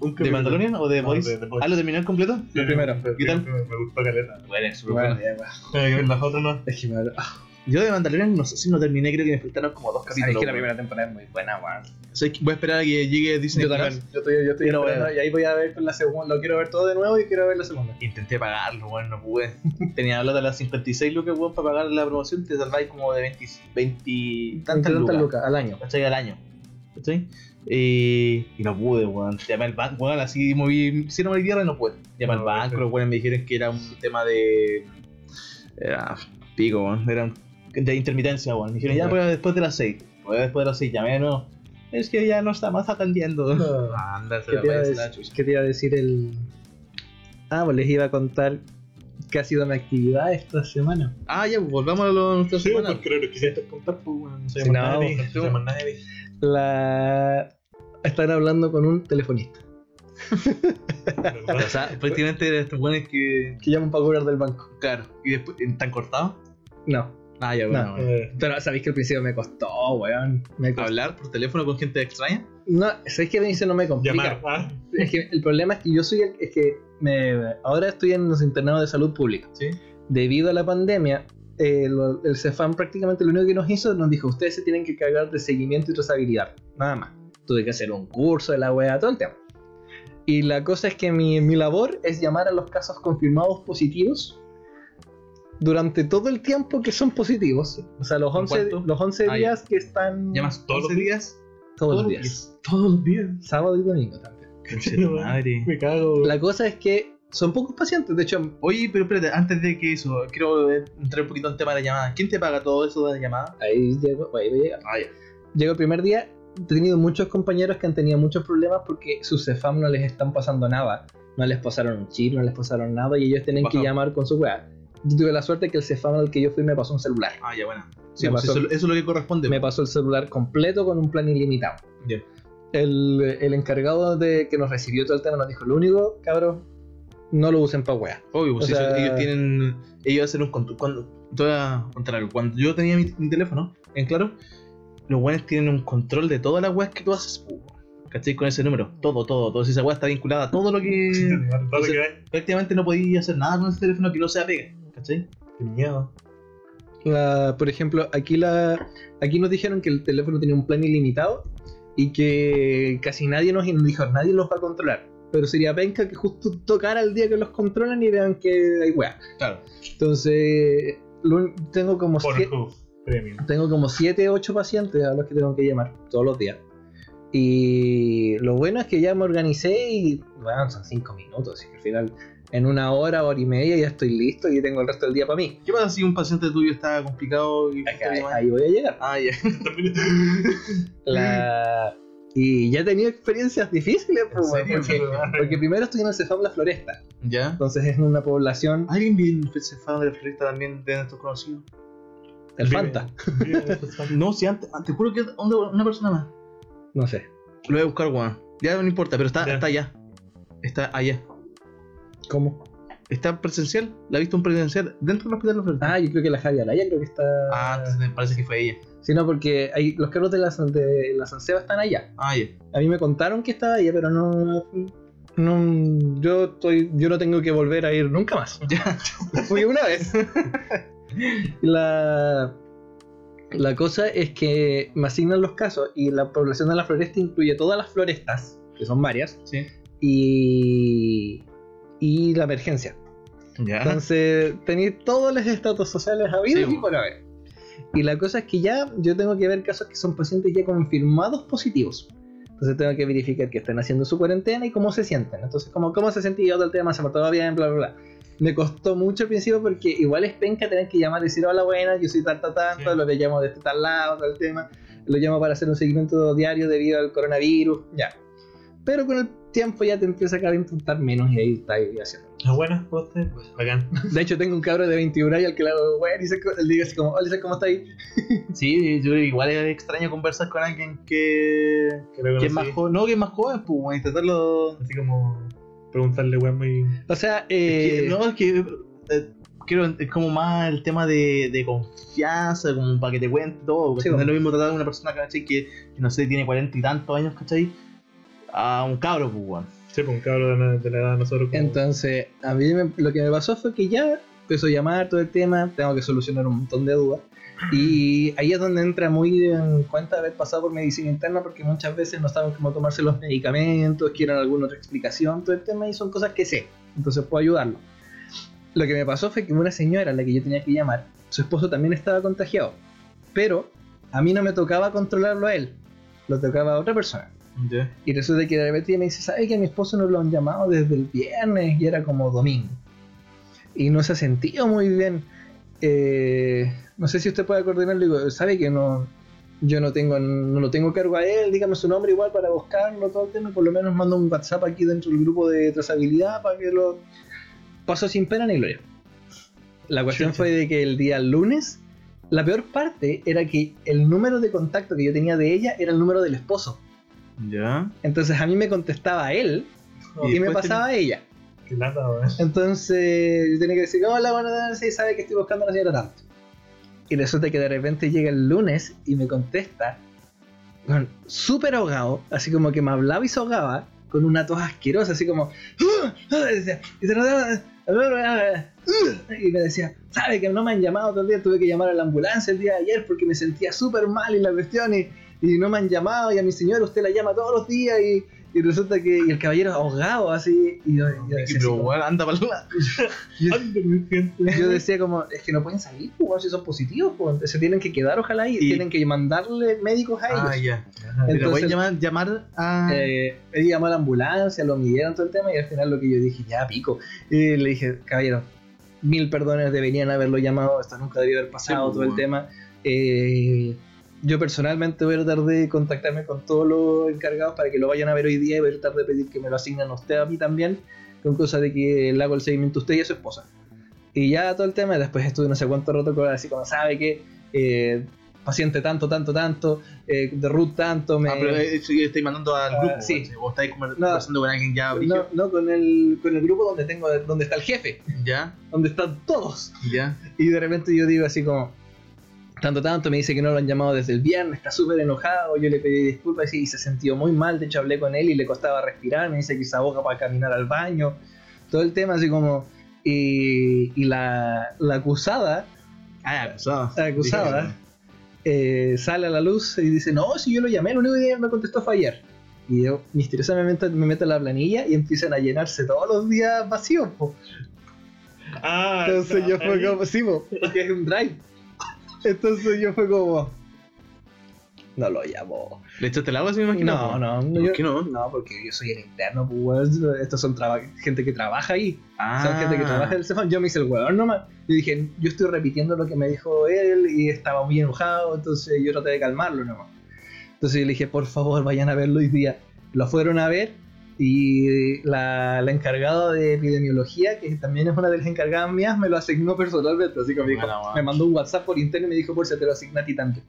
Un ¿De. Mandalorian o de No, Voice? Ah, ¿lo terminó en completo? Sí, El primero. Me, ¿Qué tal? me- gustó caleta. Bueno, es ya, bueno. Tengo que ver las otras no. Es que me- ah, Yo de Mandalorian no sé si no terminé, creo que me faltaron como dos Sabes capítulos. que la primera temporada es muy buena, weón. O sea, que voy a esperar a que llegue Disney Yo Plus. también. Yo estoy, yo estoy Pero esperando, bueno. y ahí voy a ver con la segunda. Lo quiero ver todo de nuevo y quiero ver la segunda. Intenté pagarlo, weón, no pude. Tenía plata de las 56 lucas, weón, para pagar la promoción. Te salváis como de 20, 20 tantas lucas. lucas al año. ¿Cachai? Al año. ¿Cachai? Eh, y no pude, weón. Llamé al banco, weón, así moví. Si no me tierra, no pude. Llamé al No, banco, los weones me dijeron que era un tema de. Era pico, weón. Era un- de intermitencia, weón. Me dijeron, ya, pues después de las 6. Pues después de las 6 llamé, no. Es que ya no está más atendiendo. Ah, Anda, se ¿Qué la qué te iba a decir el. Ah, pues les iba a contar que ha sido mi actividad esta semana. Ah, ya, pues volvamos a lo de nuestra Sí, semana. porque creo que quisiste contar, pues, weón. No sabemos no, nada de La. Están hablando con un telefonista O sea, prácticamente estos weones que. que llaman para cobrar del banco. Claro, y después. ¿Están cortados? No. Ah, ya, bueno. No. bueno. Eh, Pero sabéis que al principio me costó, weón. Me costó. Hablar por teléfono con gente extraña. No, sabéis que a mí se no me complica. Llamar, ah, Es que el problema es que yo soy el. Es que me, ahora estoy en los internados de salud pública. Sí. Debido a la pandemia, eh, lo- el CEFAM prácticamente lo único que nos hizo, nos dijo: Ustedes se tienen que cargar de seguimiento y trazabilidad. Nada más. Tuve que hacer un curso de la wea, todo el tema. Y la cosa es que mi, mi labor es llamar a los casos confirmados positivos durante todo el tiempo que son positivos. O sea, los 11, cuánto? los 11 Ah, días que están. ¿Llamas todos los días? todos los días. todos los días. Sábado y domingo también. Madre. Me cago. La cosa es que son pocos pacientes. De hecho, Oye, pero espérate, antes de que eso, quiero entrar un poquito en tema de la llamada. ¿Quién te paga todo eso de la llamada? ahí llego, ahí voy a llegar. Ah, ya. Llegó el primer día, he tenido muchos compañeros que han tenido muchos problemas porque su CEFAM no les están pasando nada. No les pasaron un chip, no les pasaron nada y ellos tienen que Bajado. llamar con su weá. Yo tuve la suerte que el CEFAM al que yo fui me pasó un celular. Ah, ya, bueno. Sí, pues pasó- eso, eso es lo que corresponde. Me pasó el celular completo con un plan ilimitado. Ya. El, el encargado de que nos recibió todo el tema nos dijo, lo único, cabros, no lo usen para weá. Obvio, pues O eso- sea- ellos tienen. Ellos hacen un control. Cuando, te voy a contar algo. Cuando yo tenía mi, mi teléfono, en claro, los weones tienen un control de todas las weas que tú haces. po, ¿Cachai? Con ese número. Todo, todo, todo. Si esa wea está vinculada a todo lo que. Todo lo que hay. prácticamente no podías hacer nada con ese teléfono que no sea pega. ¿Cachai? Qué miedo. La- por ejemplo, aquí la aquí nos dijeron que el teléfono tenía un plan ilimitado y que casi nadie nos, nos dijo, nadie los va a controlar. Pero sería penca que justo tocara el día que los controlan y vean que hay weá. Claro. Entonces, lo tengo como siete, tengo como 7, 8 pacientes a los que tengo que llamar todos los días. Y lo bueno es que ya me organicé y bueno, son 5 minutos, así que al final en una hora, hora y media ya estoy listo y tengo el resto del día para mí. ¿Qué pasa si un paciente tuyo está complicado y Ahí, ahí voy a llegar. Ah, ya. La... Y ya he tenido experiencias difíciles, pues, serio? porque, porque primero estoy en el Cefam La Floresta, ¿Ya? entonces es una población, ¿Alguien bien se fan de la floresta también de nuestros conocidos? el Fanta, No, si antes, te juro que una, una persona más. no sé, Lo voy a buscar, weón. Ya no importa, pero está, Ya. está allá. Está allá. ¿cómo? Está presencial. La he visto en presencial dentro del hospital de la floresta. Ah, yo creo que la Javi Alaya creo que está... Ah, entonces me parece que fue ella. Sí, no, porque hay, los carros de la, de la San Seba están allá. Ah, ya. A mí me contaron que estaba allá, pero no... no yo, estoy, yo no tengo que volver a ir nunca más. Ya. Fui una vez. la, la cosa es que me asignan los casos y la población de la floresta incluye todas las florestas, que son varias, Sí. y, y la emergencia. Ya. Entonces tenéis todos los estatus sociales habidos Sí, y por haber. Y la cosa es que ya yo tengo que ver casos que son pacientes ya confirmados positivos. Entonces tengo que verificar que están haciendo su cuarentena y cómo se sienten. Entonces, como cómo se sentía todo el tema, se portaba bien, bla, bla, bla. Me costó mucho al principio porque igual es penca tener que llamar y decir, hola, buena, yo soy tanto, tanto, Sí. lo que llamo de este tal lado, tal tema. Lo llamo para hacer un seguimiento diario debido al coronavirus, ya. Pero con el tiempo ya te empieza a importar menos y ahí está ahí haciendo. ¿Es buena? ¿Usted? Pues bacán. De hecho, tengo un cabro de 21 años al que le hago, bueno, y él dice así como, hola, ¿cómo está ahí? Sí, yo igual es extraño conversar con alguien que. Creo que que es más joven. No, que es más joven, pues, weón, intentarlo. Así como preguntarle, weón, muy. O sea, Es que- eh, no, es que. eh, creo es como más el tema de, de confianza, como para que te cuente todo. Sí, no es bueno. lo mismo tratar a una persona, ¿cachai? Que, que no sé, tiene cuarenta y tantos años, ¿cachai? A un cabro, pues, weón. Sí, pues un cabro de la, de la edad de nosotros. como- entonces, a mí me- lo que me pasó fue que ya empezó a llamar todo el tema, tengo que solucionar un montón de dudas. Y ahí es donde entra muy en cuenta haber pasado por medicina interna porque muchas veces no saben cómo tomarse los medicamentos, quieren alguna otra explicación, todo el tema y son cosas que sé, entonces puedo ayudarlo. Lo que me pasó fue que una señora a la que yo tenía que llamar, su esposo también estaba contagiado, pero a mí no me tocaba controlarlo a él, lo tocaba a otra persona. Y resulta que de repente me dice, ¿sabe que a mi esposo no lo han llamado desde el viernes? Y era como domingo. Y no se ha sentido muy bien. Eh, no sé si usted puede coordinarlo. Digo, ¿sabe que no, yo no tengo no lo tengo cargo a él? Dígame su nombre igual para buscarlo, todo el tema. Por lo menos mando un WhatsApp aquí dentro del grupo de trazabilidad para que lo... Pasó sin pena ni gloria. La cuestión Chucha. fue de que el día lunes, la peor parte era que el número de contacto que yo tenía de ella era el número del esposo. Ya. Entonces a mí me contestaba él Y y me pasaba a ella. Qué lata. Entonces yo tenía que decir, hola, buenas tardes, sí, sabe que estoy buscando a la señora tanto. Y resulta que de repente llega el lunes y me contesta, con súper ahogado, así como que me hablaba y se ahogaba, con una tos asquerosa, así como, "Ah, ah", y me decía, sabe que no me han llamado todo el día, tuve que llamar a la ambulancia el día de ayer porque me sentía súper mal y la cuestión y, y no me han llamado y a mi señora usted la llama todos los días y, y resulta que y el caballero ahogado así y yo, yo decía, Pero como- anda para yo decía como, es que no pueden salir, pues, si son positivos, pues, se tienen que quedar ojalá y, Y- tienen que mandarle médicos a ellos. Ah, ya. Ajá. Pero Entonces- voy a llamar, llamar a. Eh, él llamó a la ambulancia, lo midieron todo el tema y al final lo que yo dije, ya pico. Y le dije, caballero, mil perdones, deberían haberlo llamado, esto nunca debería haber pasado, Sí, todo el pues, tema. Eh, yo personalmente voy a tratar de contactarme con todos los encargados para que lo vayan a ver hoy día y voy a tratar de pedir que me lo asignen a usted a mí también, con cosa de que le hago el seguimiento a usted y a su esposa. Y ya todo el tema, después estuve no sé cuánto rato con así como sabe que eh, paciente tanto, tanto, tanto, eh, de root tanto, me... Ah, pero eh, estáis mandando al Ah, grupo. sí. ¿cachai? Vos estáis conver- conversando con alguien ya, No, brillo. no, con el, con el grupo donde tengo donde está el jefe, Ya, donde están todos. ya. Y de repente yo digo así como, tanto, tanto, me dice que no lo han llamado desde el viernes, está súper enojado, yo le pedí disculpas y se sintió muy mal, de hecho hablé con él y le costaba respirar, me dice que se ahoga para caminar al baño, todo el tema así como... Y, y la, la acusada, Ah, la acusada eh, sale a la luz y dice, no, si yo lo llamé, lo único que me contestó fue ayer. Y yo misteriosamente me meto en la planilla y empiezan a llenarse todos los días vacíos. po. Ah, Entonces yo fue como, sí, po, porque es un drive. Entonces yo fue como, no lo llamo. ¿Le echaste el agua, se me imagino? No, no, ¿Por yo- qué no? No, porque yo soy el interno, pues. Estos son gente que trabaja ahí. Ah, Son gente que trabaja en el Cefam. Yo me hice el huevón nomás. Yo dije, yo estoy repitiendo lo que me dijo él y estaba muy enojado, entonces yo traté de calmarlo nomás. Entonces yo le dije, por favor, vayan a verlo hoy día. Lo fueron a ver y la, la encargada de epidemiología, que también es una de las encargadas mías, me lo asignó personalmente. Así que me, dijo- me mandó un WhatsApp por interno y me dijo, por si te lo asigna a ti también.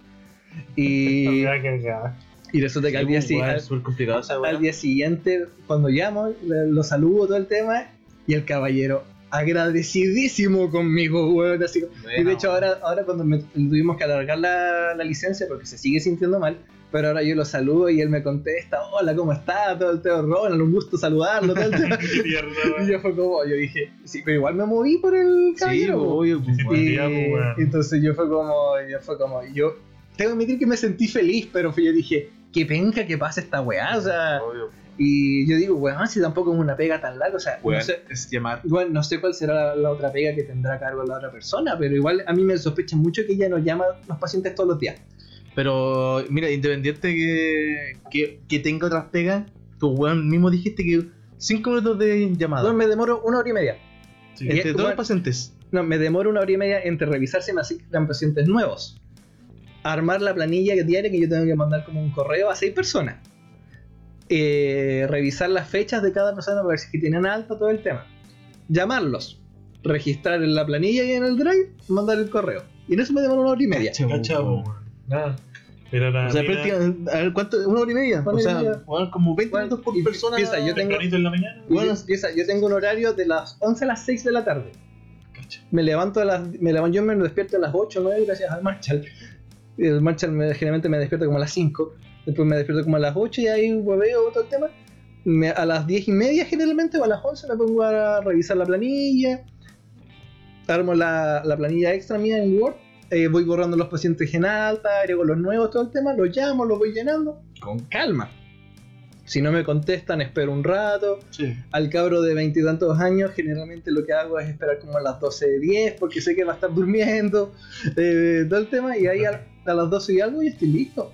Y, y resulta que al día, si- al- al día siguiente, cuando llamo, le- lo saludo todo el tema y el caballero agradecidísimo conmigo, weón. Así, como- y de Bueno, hecho, ahora, ahora cuando me, tuvimos que alargar la, la licencia porque se sigue sintiendo mal, pero ahora yo lo saludo y él me contesta: Hola, ¿cómo está? Todo el tema, Ronald, un gusto saludarlo. Todo el tierno, y yo fue como, yo dije, sí, pero igual me moví por el Sí, caballero. po". obvio, pues, Sí, weón. sí. Y día, pues, entonces yo fue como, yo fue como, yo tengo que admitir que me sentí feliz, pero yo dije, qué penca que pase esta weá, o sea, Obvio. y yo digo, weón, si tampoco es una pega tan larga, o sea, Weón, no sé, es llamar. igual no sé cuál será la, la otra pega que tendrá a cargo la otra persona, pero igual a mí me sospecha mucho que ella nos llama a los pacientes todos los días. Pero, mira, independiente que, que, que tenga otras pegas, tú, weón, mismo dijiste que 5 minutos de llamada. Entonces me demoro una hora y media. Sí. entre todos los pacientes. No, me demoro una hora y media entre revisar si me asignan pacientes nuevos, armar la planilla diaria que yo tengo que mandar como un correo a seis personas, eh, revisar las fechas de cada persona para ver si tienen alta todo el tema, llamarlos, registrar en la planilla y en el drive, mandar el correo. Y en eso me demoro una hora y media. Cacha, Cacha, weón. weón. Nada. Pero la O sea, mina, prácticamente, a ver, ¿cuánto? ¿Una hora y media? O sea, media. como 20 Bueno, minutos por y persona. piensa, yo tengo- en la mañana. Bueno. Empieza- yo tengo un horario de las 11 a las 6 de la tarde. Cacha. Me levanto a las. Me levanto, yo me despierto a las 8 o 9 gracias al Marshall. El Marshall me- generalmente me despierta como a las 5. Después me despierto como a las 8 y ahí hueveo todo el tema. Me- a las 10 y media generalmente o a las 11 me pongo a revisar la planilla. Armo la, la planilla extra mía en Word eh, voy borrando los pacientes en alta, agrego los nuevos, todo el tema, los llamo, los voy llenando con calma. Si no me contestan, espero un rato. Sí. Al cabro de veintitantos años, generalmente lo que hago es esperar como a las 12 de 10, porque sé que va a estar durmiendo, eh, todo el tema, y ahí a, a las 12 y algo y estoy listo.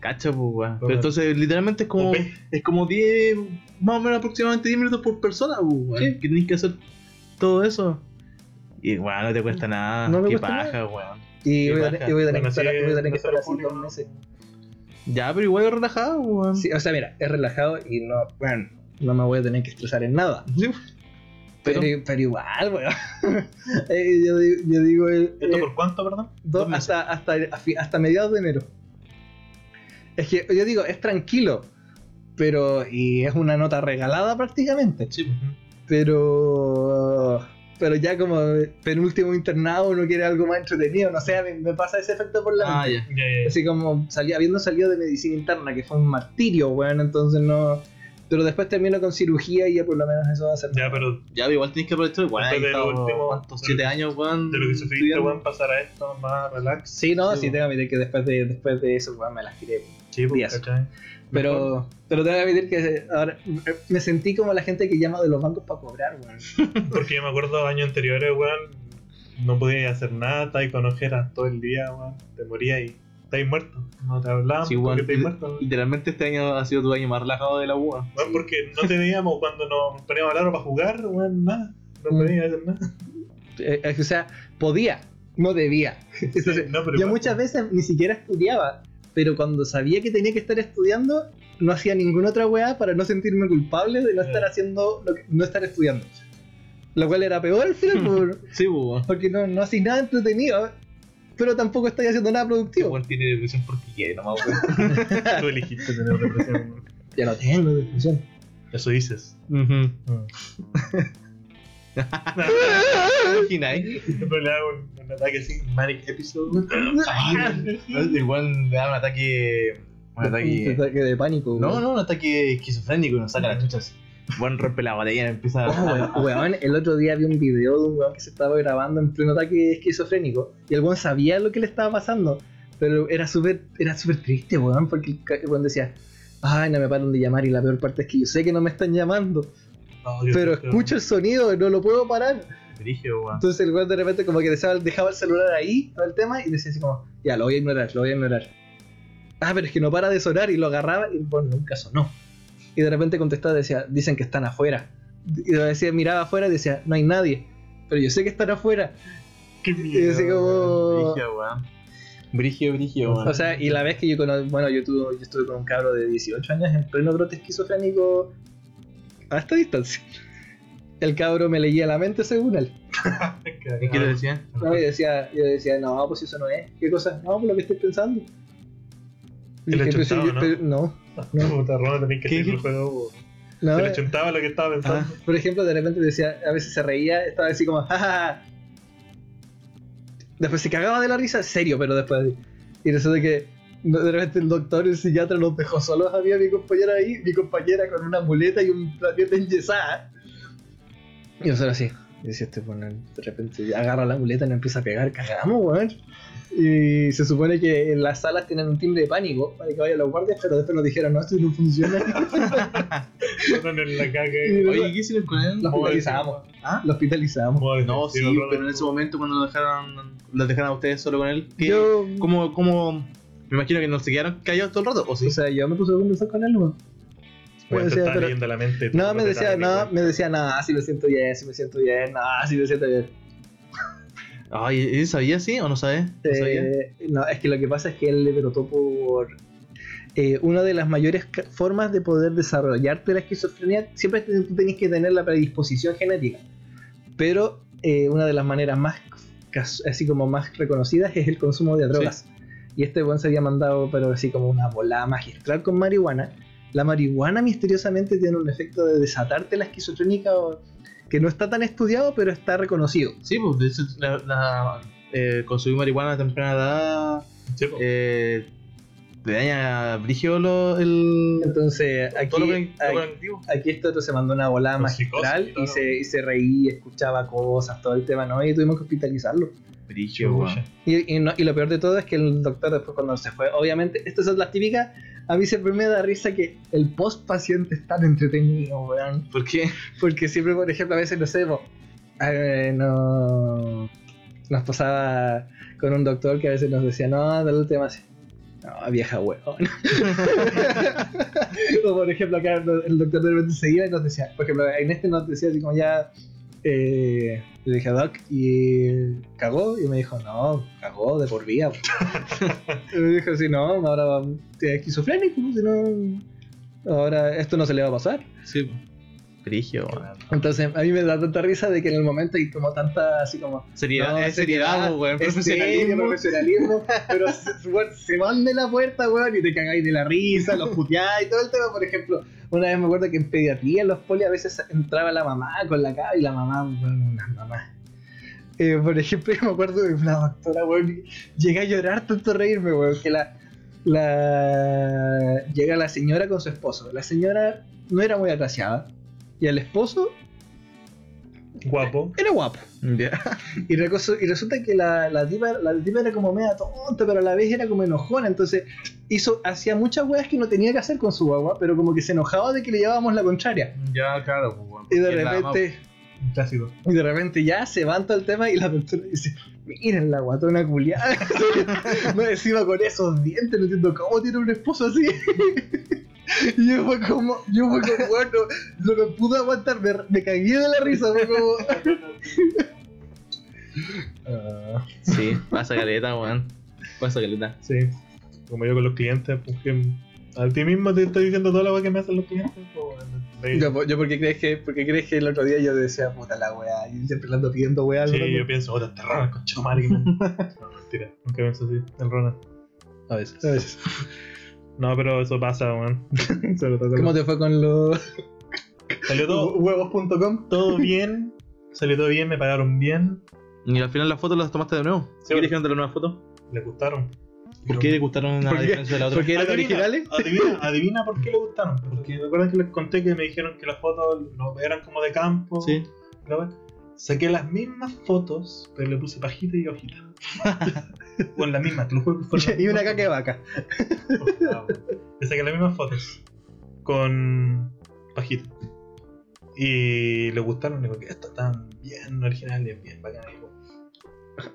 Cacha, pues, weón. Pero entonces, literalmente es como. Es como 10, más o menos aproximadamente 10 minutos por persona, pues, weón. Sí. Que tenés que hacer todo eso. Y, weón, no te cuesta nada. No me Qué cuesta paja, weón. Y Qué voy a, paja. y voy a tener Bueno, que estar, sí, voy a tener que estar así dos meses. Ya, pero igual es relajado, weón. Sí, o sea, mira, es relajado y no, bueno, no me voy a tener que estresar en nada. Sí. Pero, Pero- pero igual, weón. Eh, yo, digo- yo digo, eh, ¿Esto por cuánto, perdón? dos- dos meses. hasta, hasta, hasta mediados de enero. Es que yo digo, es tranquilo, pero, y es una nota regalada prácticamente, Sí, pues. pero, pero ya como penúltimo internado uno quiere algo más entretenido, no sé, me, me pasa ese efecto por la Ah, mente. ya, ya. Así como salí, habiendo salido de medicina interna, que fue un martirio, weón, entonces no. Pero después termino con cirugía y ya por lo menos eso va a ser. Ya, pero Ya, pero igual tenés que aprovechar. Igual Después ahí de lo estamos, último- ¿cuántos? de 7 lo- años, weón. de lo que sufriste, weón, pasar a esto más relax. Sí, no, Sí, sí, weón. tengo que después de, después de eso, weón, me las tiré. Sí, pues, Pero, pero tengo que admitir que ahora me sentí como la gente que llama de los bancos para cobrar, weón. Porque yo me acuerdo años anteriores, weón, no podía hacer nada, estabas con ojeras todo el día, weón, te morías y estabas muerto. No te hablaban Sí, porque estabas muerto. weón. Literalmente este año ha sido tu año más relajado de la UA. Weón, porque no te veíamos cuando nos poníamos a hablar para jugar, weón, nada. No Mm. podías hacer nada. Eh, eh, o sea, podía, no debía. Entonces, no, pero yo igual, muchas veces ni siquiera estudiaba, pero cuando sabía que tenía que estar estudiando, no hacía ninguna otra weá para no sentirme culpable de no estar haciendo, lo que, no estar estudiando. Lo cual era peor al final, por- Sí, pues, porque no, no hacís nada entretenido, pero tampoco estáis haciendo nada productivo. Weón tiene depresión porque quiere, nomás, weón. Tú elegiste tener depresión. Ya lo tengo, depresión. Eso dices. Mm. Imagináis. Siempre le hago un, un ataque así, manic episode. Ay, Igual le da un ataque. Un Un ataque. de pánico. No, no, un ataque esquizofrénico y nos saca las chuchas. Buen rompe la botella y empieza Oh, weón, el otro día vi un video de un weón que se estaba grabando en pleno ataque esquizofrénico y el weón sabía lo que le estaba pasando, pero era súper era súper triste, weón, porque el weón decía, ay, no me paran de llamar y la peor parte es que yo sé que no me están llamando, No, pero escucho el sonido y no lo puedo parar. Entonces el weón de repente como que dejaba, el celular ahí, todo el tema, y decía así como, ya, lo voy a ignorar, lo voy a ignorar. Ah, pero es que no para de sonar y lo agarraba y bueno, nunca sonó. Y de repente contestaba, decía, dicen que están afuera. Y decía, miraba afuera y decía, no hay nadie. Pero yo sé que están afuera. Qué Y miedo. así como... Brigio. Brigio, brigio. O sea, y la vez que yo bueno, yo, tuve, yo estuve con un cabro de 18 años en pleno brote esquizofrénico a esta distancia. El cabro me leía la mente según él. ¿Y qué te decía? No, y decía, yo decía, no, pues eso no es. ¿Qué cosa? No, pues lo que estoy pensando. ¿Te lo dije, "Pero si chuntaba, yo- no? pero- no, Puta, Roma, tenés que el juego. no, Se eh, le chuntaba lo que estaba pensando. Ah, Por ejemplo, de repente decía, a veces se reía, estaba así como, jajaja. Después se cagaba de la risa, serio, pero después. Y resulta que de repente el doctor, el psiquiatra, los dejó solos a mí a mi compañera ahí, mi compañera con una muleta y un planeta enyesada. Y nosotros así. Y decía este, bueno, de repente agarra la muleta y nos empieza a pegar, cagamos, weón. Y se supone que en las salas tienen un timbre de pánico para que vayan los guardias, pero después nos dijeron, no, esto no funciona. Oye, ¿qué hicieron con él? Lo hospitalizamos. ¿Ah? Lo hospitalizamos. No, sí, pero en ese momento cuando lo dejaron, los dejaron a ustedes solo con él, ¿qué, Yo, ¿cómo, cómo, me imagino que no se quedaron callados todo el rato, ¿o sí? o sea, yo me puse a conversar con él, ¿no? Bueno, me te decía, estaba pero- leyendo la mente. No, me decía, no, no. me decía, nada, si me siento bien, si me siento bien, nada, si me siento bien. Ay, ¿él sabía sí o no sabe? ¿No sabía? Eh, no, es que lo que pasa es que él le derrotó por eh, una de las mayores ca- formas de poder desarrollarte la esquizofrenia. Siempre tú tenés que tener la predisposición genética, pero eh, una de las maneras más así como más reconocidas es el consumo de drogas. Y este buen se había mandado, pero así como una volada magistral con marihuana. La marihuana misteriosamente tiene un efecto de desatarte la esquizofrénica o- que no está tan estudiado, pero está reconocido. Sí, pues la, la- eh, consumir marihuana a temprana edad Sí, po. eh, Te daña brigio lo, el. Entonces, aquí, todo lo que- lo aquí, este otro se mandó una volada psicosis magistral y se, y se reía, escuchaba cosas, todo el tema, ¿no? Y tuvimos que hospitalizarlo. Y, y no- y lo peor de todo es que el doctor después cuando se fue, obviamente, estas son las típicas, a mí siempre me da risa que el post paciente es tan entretenido, weón. ¿Por qué? Porque siempre, por ejemplo, a veces, no sé, eh, no, nos pasaba con un doctor que a veces nos decía, no, del tema así. No, vieja weón. o por ejemplo, acá el doctor de repente se iba y nos decía, por ejemplo, en este nos decía así como ya, eh, le dije a Doc y cagó y me dijo, no, cagó de por vida. y me dijo así, no, ahora es esquizofrénico, si no, ahora esto no se le va a pasar. Sí. Brigio, weón. Entonces, a mí me da tanta risa de que en el momento hay como tanta, así como. Seriedad, no, es seriedad, weón. Profesionalismo. profesionalismo, pero se, weón, se van de la puerta, weón, y te cagáis de la risa, los puteáis, todo el tema. Por ejemplo, una vez me acuerdo que en pediatría, en los poli, a veces entraba la mamá con la cara y la mamá, weón, una mamá. Eh, por ejemplo, yo me acuerdo de una doctora, weón, y llegué a llorar tanto reírme, weón, que la, la. Llega la señora con su esposo. La señora no era muy agraciada. Y el esposo Guapo. era guapo. Ya. Y, recoso- y resulta que la, la, tipa, la tipa era como media tonta, pero a la vez era como enojona. Entonces hizo, hacía muchas weas que no tenía que hacer con su guagua, pero como que se enojaba de que le llevábamos la contraria. Ya, claro, pues, weón. Y de repente, clásico. y de repente ya se van todo el tema y la doctora dice, miren la guatona culiada. no encima con esos dientes, no entiendo cómo tiene un esposo así. Y yo fue como, yo fue como, bueno, no me pude aguantar, me, me cagué de la risa, fue como... Ah, Sí, pasa caleta, weón. Pasa caleta. sí. Como yo con los clientes, pues que a ti mismo te estoy diciendo toda la weá que me hacen los clientes. pues, Yo, yo porque crees que porque crees que el otro día yo decía puta la weá y siempre le ando pidiendo weá Sí, yo pienso, oh, te madre. que me- No, mentira, nunca pienso así, el Ronald. A veces. A veces. No, pero eso pasa, weón. ¿Cómo te fue con los Salió todo, huevos.com? todo bien, salió todo bien, me pagaron bien, Y al final las fotos las tomaste de nuevo. Sí, ¿Qué dijeron de la nueva foto? le gustaron. ¿Por qué le gustaron ¿Por qué? diferencia de la otra? Porque eran Adivina, originales. Adivina, adivina por qué le gustaron. Porque recuerdan que les conté que me dijeron que las fotos eran como de campo. Sí. la. Saqué las mismas fotos, pero le puse pajita y hojita. o en las mismas, te lo juro que y una caca de vaca. Le saqué las mismas fotos con pajita. Y le gustaron, le digo que esto están bien originales, bien bacanas.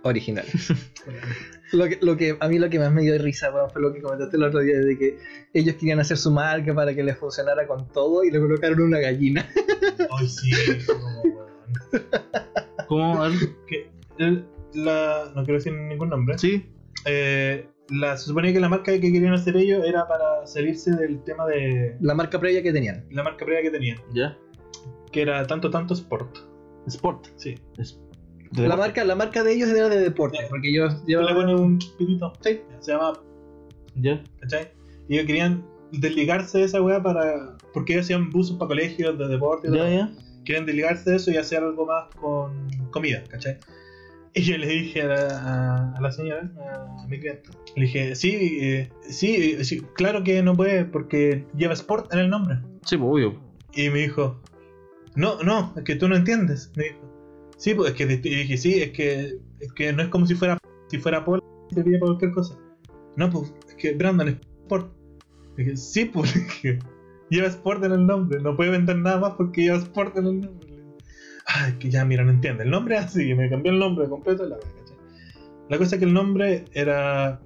Originales. lo, que, lo que a mí lo que más me dio risa fue lo que comentaste el otro día de que ellos querían hacer su marca para que les funcionara con todo y le colocaron una gallina. Ay, sí, como, weón. ¿Cómo? El- la, no quiero decir ningún nombre. Sí. Eh, la, se suponía que la marca que querían hacer ellos era para salirse del tema de La marca previa que tenían. la marca previa que tenían, Ya. que era tanto tanto sport. Sport. Sí. Es- La marca, la marca de ellos era de deporte, porque ellos Yo le ponen un pitito. Sí. Se llama, Ya. ¿cachai? Y ellos querían desligarse de esa weá para. Porque ellos hacían buses para colegios de deporte y todo. Ya, ya. Querían desligarse de eso y hacer algo más con comida, ¿cachai? Y yo le dije a la, a- la señora, a, mi cliente, le dije, sí, eh, sí, sí, claro que no puede porque lleva sport en el nombre. Sí, pues obvio. Y me dijo, no, no, es que tú no entiendes. Me dijo, sí, pues es que, y dije, sí, es que, es que no es como si fuera, si fuera Paul, serviría para cualquier cosa. No, pues, es que Brandon es sport. Le dije, sí, pues, le dije, lleva sport en el nombre, no puede vender nada más porque lleva sport en el nombre. Ah, es que ya, mira, no entiende. El nombre es así, me cambió el nombre completo y la. La cosa es que el nombre era.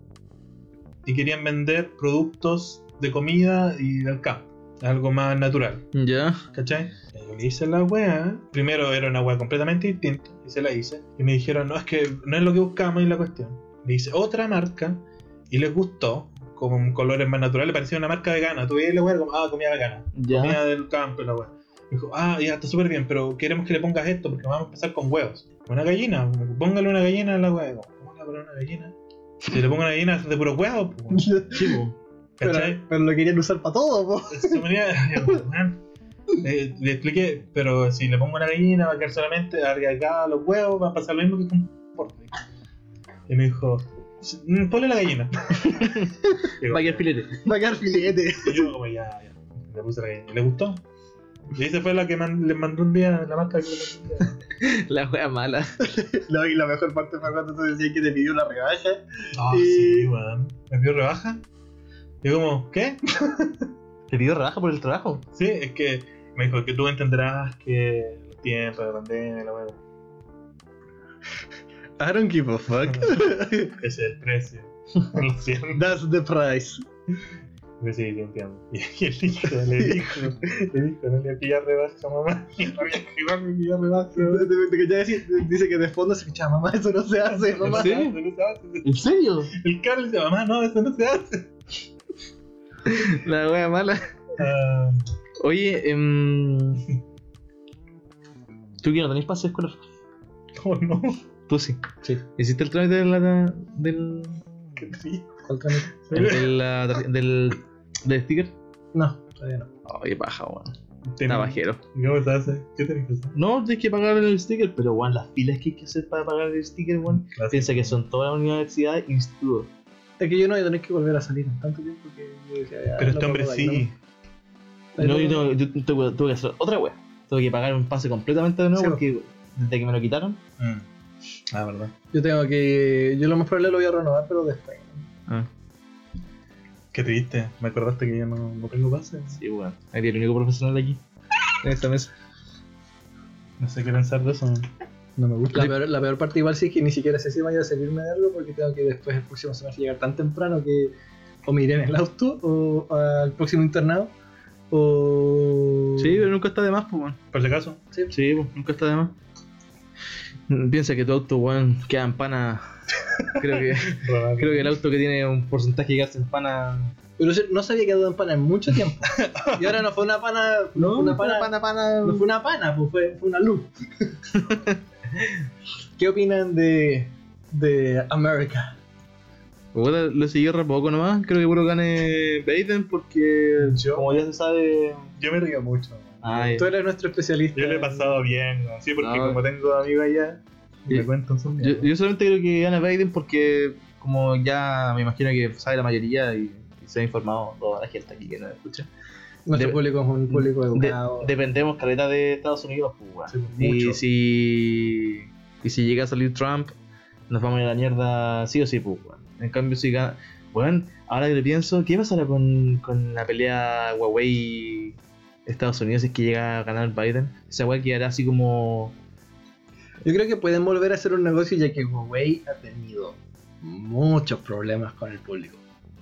Y querían vender productos de comida y del campo. Algo más natural. Ya. ¿Cachai? Yo le hice la wea. Primero era una wea completamente distinta. Y se la hice. Y me dijeron, no, es que no es lo que buscamos y la cuestión. Le hice otra marca. Y les gustó. Con colores más naturales. Parecía una marca vegana. Tú veías la wea como, ah, comida vegana. Ya. Comida del campo y la wea. Dijo, ah, ya está súper bien, pero queremos que le pongas esto porque vamos a empezar con huevos. Una gallina, póngale una gallina a la wea. Como, ¿Cómo le voy a poner una gallina? Si le pongo una gallina de puros huevos, pues, Sí, pues. pero, ¿cachai? pero lo querían usar para todo. Eh, le expliqué, pero si le pongo una gallina va a quedar solamente agregada a los huevos, va a pasar lo mismo que con porte. Y me dijo, Mm, Ponle la gallina. Digo, Vaya el filete. Va a quedar filete. Y yo como ya, ya. Le puse la gallina. ¿Le gustó? Y esa fue la que man- le mandó un día la marca que le mandó un día. La wea mala. No, y la mejor parte fue cuando tú decías que te pidió una rebaja. Ah, Y- sí, weón. ¿Me pidió rebaja? Y yo como, ¿qué? ¿Te pidió rebaja por el trabajo? Sí, es que me dijo que tú entenderás que el tiempo de pandemia, la weá. I don't give a fuck. Ese es el precio. Lo siento. That's the price. Yo sí, sí entiendo. Y el hijo le dijo, le dijo, no le pillar rebaja, mamá. Y no mi pillar rebaja. Dice, que de fondo se escucha, mamá, eso no se hace, mamá. ¿En serio? Eso no se hace. ¿En serio? El Carlos dice, mamá, no, eso no se hace. La wea mala. Ah, Oye, em... ¿Tú que no tenés pase de escuela? oh, no. Tú sí. Sí. ¿Hiciste el trámite de la, del, Qué triste. ¿Cuál trámite? el- de la tar- del, del sticker? No, todavía no. Oye, baja, weón. Está bajero. ¿Cómo se hace? ¿Qué tenés que hacer? No, tienes que pagar el sticker, pero weón, las filas que hay que hacer para pagar el sticker, weón. Piensa que son todas las universidades e institutos. Es que yo no voy a tener que volver a salir en tanto tiempo que yo decía, ya, Pero este hombre sí. ahí No, no- yo, tengo- yo tuve, tuve que hacer otra wea. Tuve que pagar un pase completamente de nuevo Sí, porque desde que me lo quitaron. Mm. Ah, verdad. Yo tengo que. Yo lo más probable lo voy a renovar, pero después. Ah, Qué triste. Me acordaste que ya no, no tengo pase. sí, weón. Ahí el único profesional aquí. En esta mesa. No sé qué pensar de eso. No me gusta. La peor, la peor parte igual sí es que ni siquiera sé si vaya a servirme de algo porque tengo que después el próximo semestre llegar tan temprano que o me iré en el auto o al próximo internado o... Sí, pero nunca está de más, pues, weón. Por si acaso. Sí, pues, nunca está de más. Piensa que tu auto, weón, queda en pana. Creo que, creo que el auto que tiene un porcentaje que quedarse en pana. Pero no se había quedado en pana en mucho tiempo. y ahora no fue una pana... No, fue una pana... pana. No fue una pana, pues fue, fue una luz. ¿Qué opinan de... de America? Puta, lo siguió re poco nomás. Creo que puro gane Biden porque, Yo- como ya se sabe. Yo me río mucho. Ay, Tú eres nuestro especialista. Yo le he pasado bien, ¿no? sí, porque No. como tengo amigos allá, me cuentan sus yo, yo solamente creo que gana Biden porque, como ya me imagino que sabe la mayoría y, y se ha informado toda la gente aquí que nos escucha. Nuestro de- público es un público De- educado. dependemos caleta de Estados Unidos, pues. Sí, pues, Y si, y si llega a salir Trump, nos vamos a ir a la mierda sí o sí, pues. En cambio, si gana. Bueno, ahora que lo pienso, ¿qué pasará con, con la pelea Huawei Estados Unidos si es que llega a ganar Biden? Esa weá quedará así como. Yo creo que pueden volver a hacer un negocio ya que Huawei ha tenido muchos problemas con el público.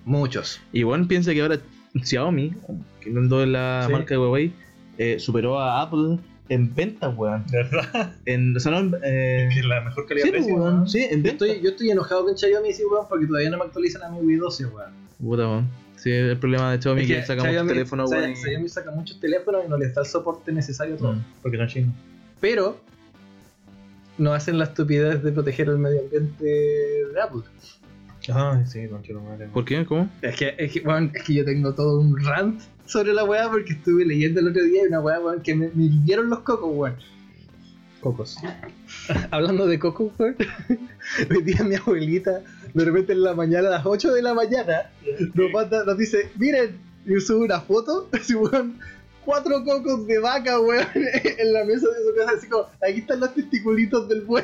Muchos. Y bueno, piensa que ahora Xiaomi, que no es la Sí. marca de Huawei, eh, superó a Apple en ventas, weón. De verdad, En, o sea, no, eh, que la mejor calidad sí, de precio. weón. ¿no? Sí, en Yo ventas. estoy, yo estoy enojado con Xiaomi, sí, weón, porque todavía no me actualizan a mi Wii 12, weón. Puta, weón. Sí, el problema de Xiaomi es que, saca muchos teléfonos, weón. y- Xiaomi saca muchos teléfonos y no les da el soporte necesario a todo. Mm. Porque son chinos. Pero no hacen la estupidez de proteger el medio ambiente de Apple. Ah, sí, con chino madre. ¿Por qué? ¿Cómo? Es que, es, que, weón, es que yo tengo todo un rant sobre la weá porque estuve leyendo el otro día y una weá, weón, que me, me hirvieron los cocos, weón. Cocos. Hablando de cocos, weón. Hoy día mi abuelita, de repente en la mañana, a las 8 de la mañana, nos, manda, nos dice, miren, yo subo una foto, así, weón, cuatro cocos de vaca, weón, en la mesa de su casa, así como, aquí están los testiculitos del buey,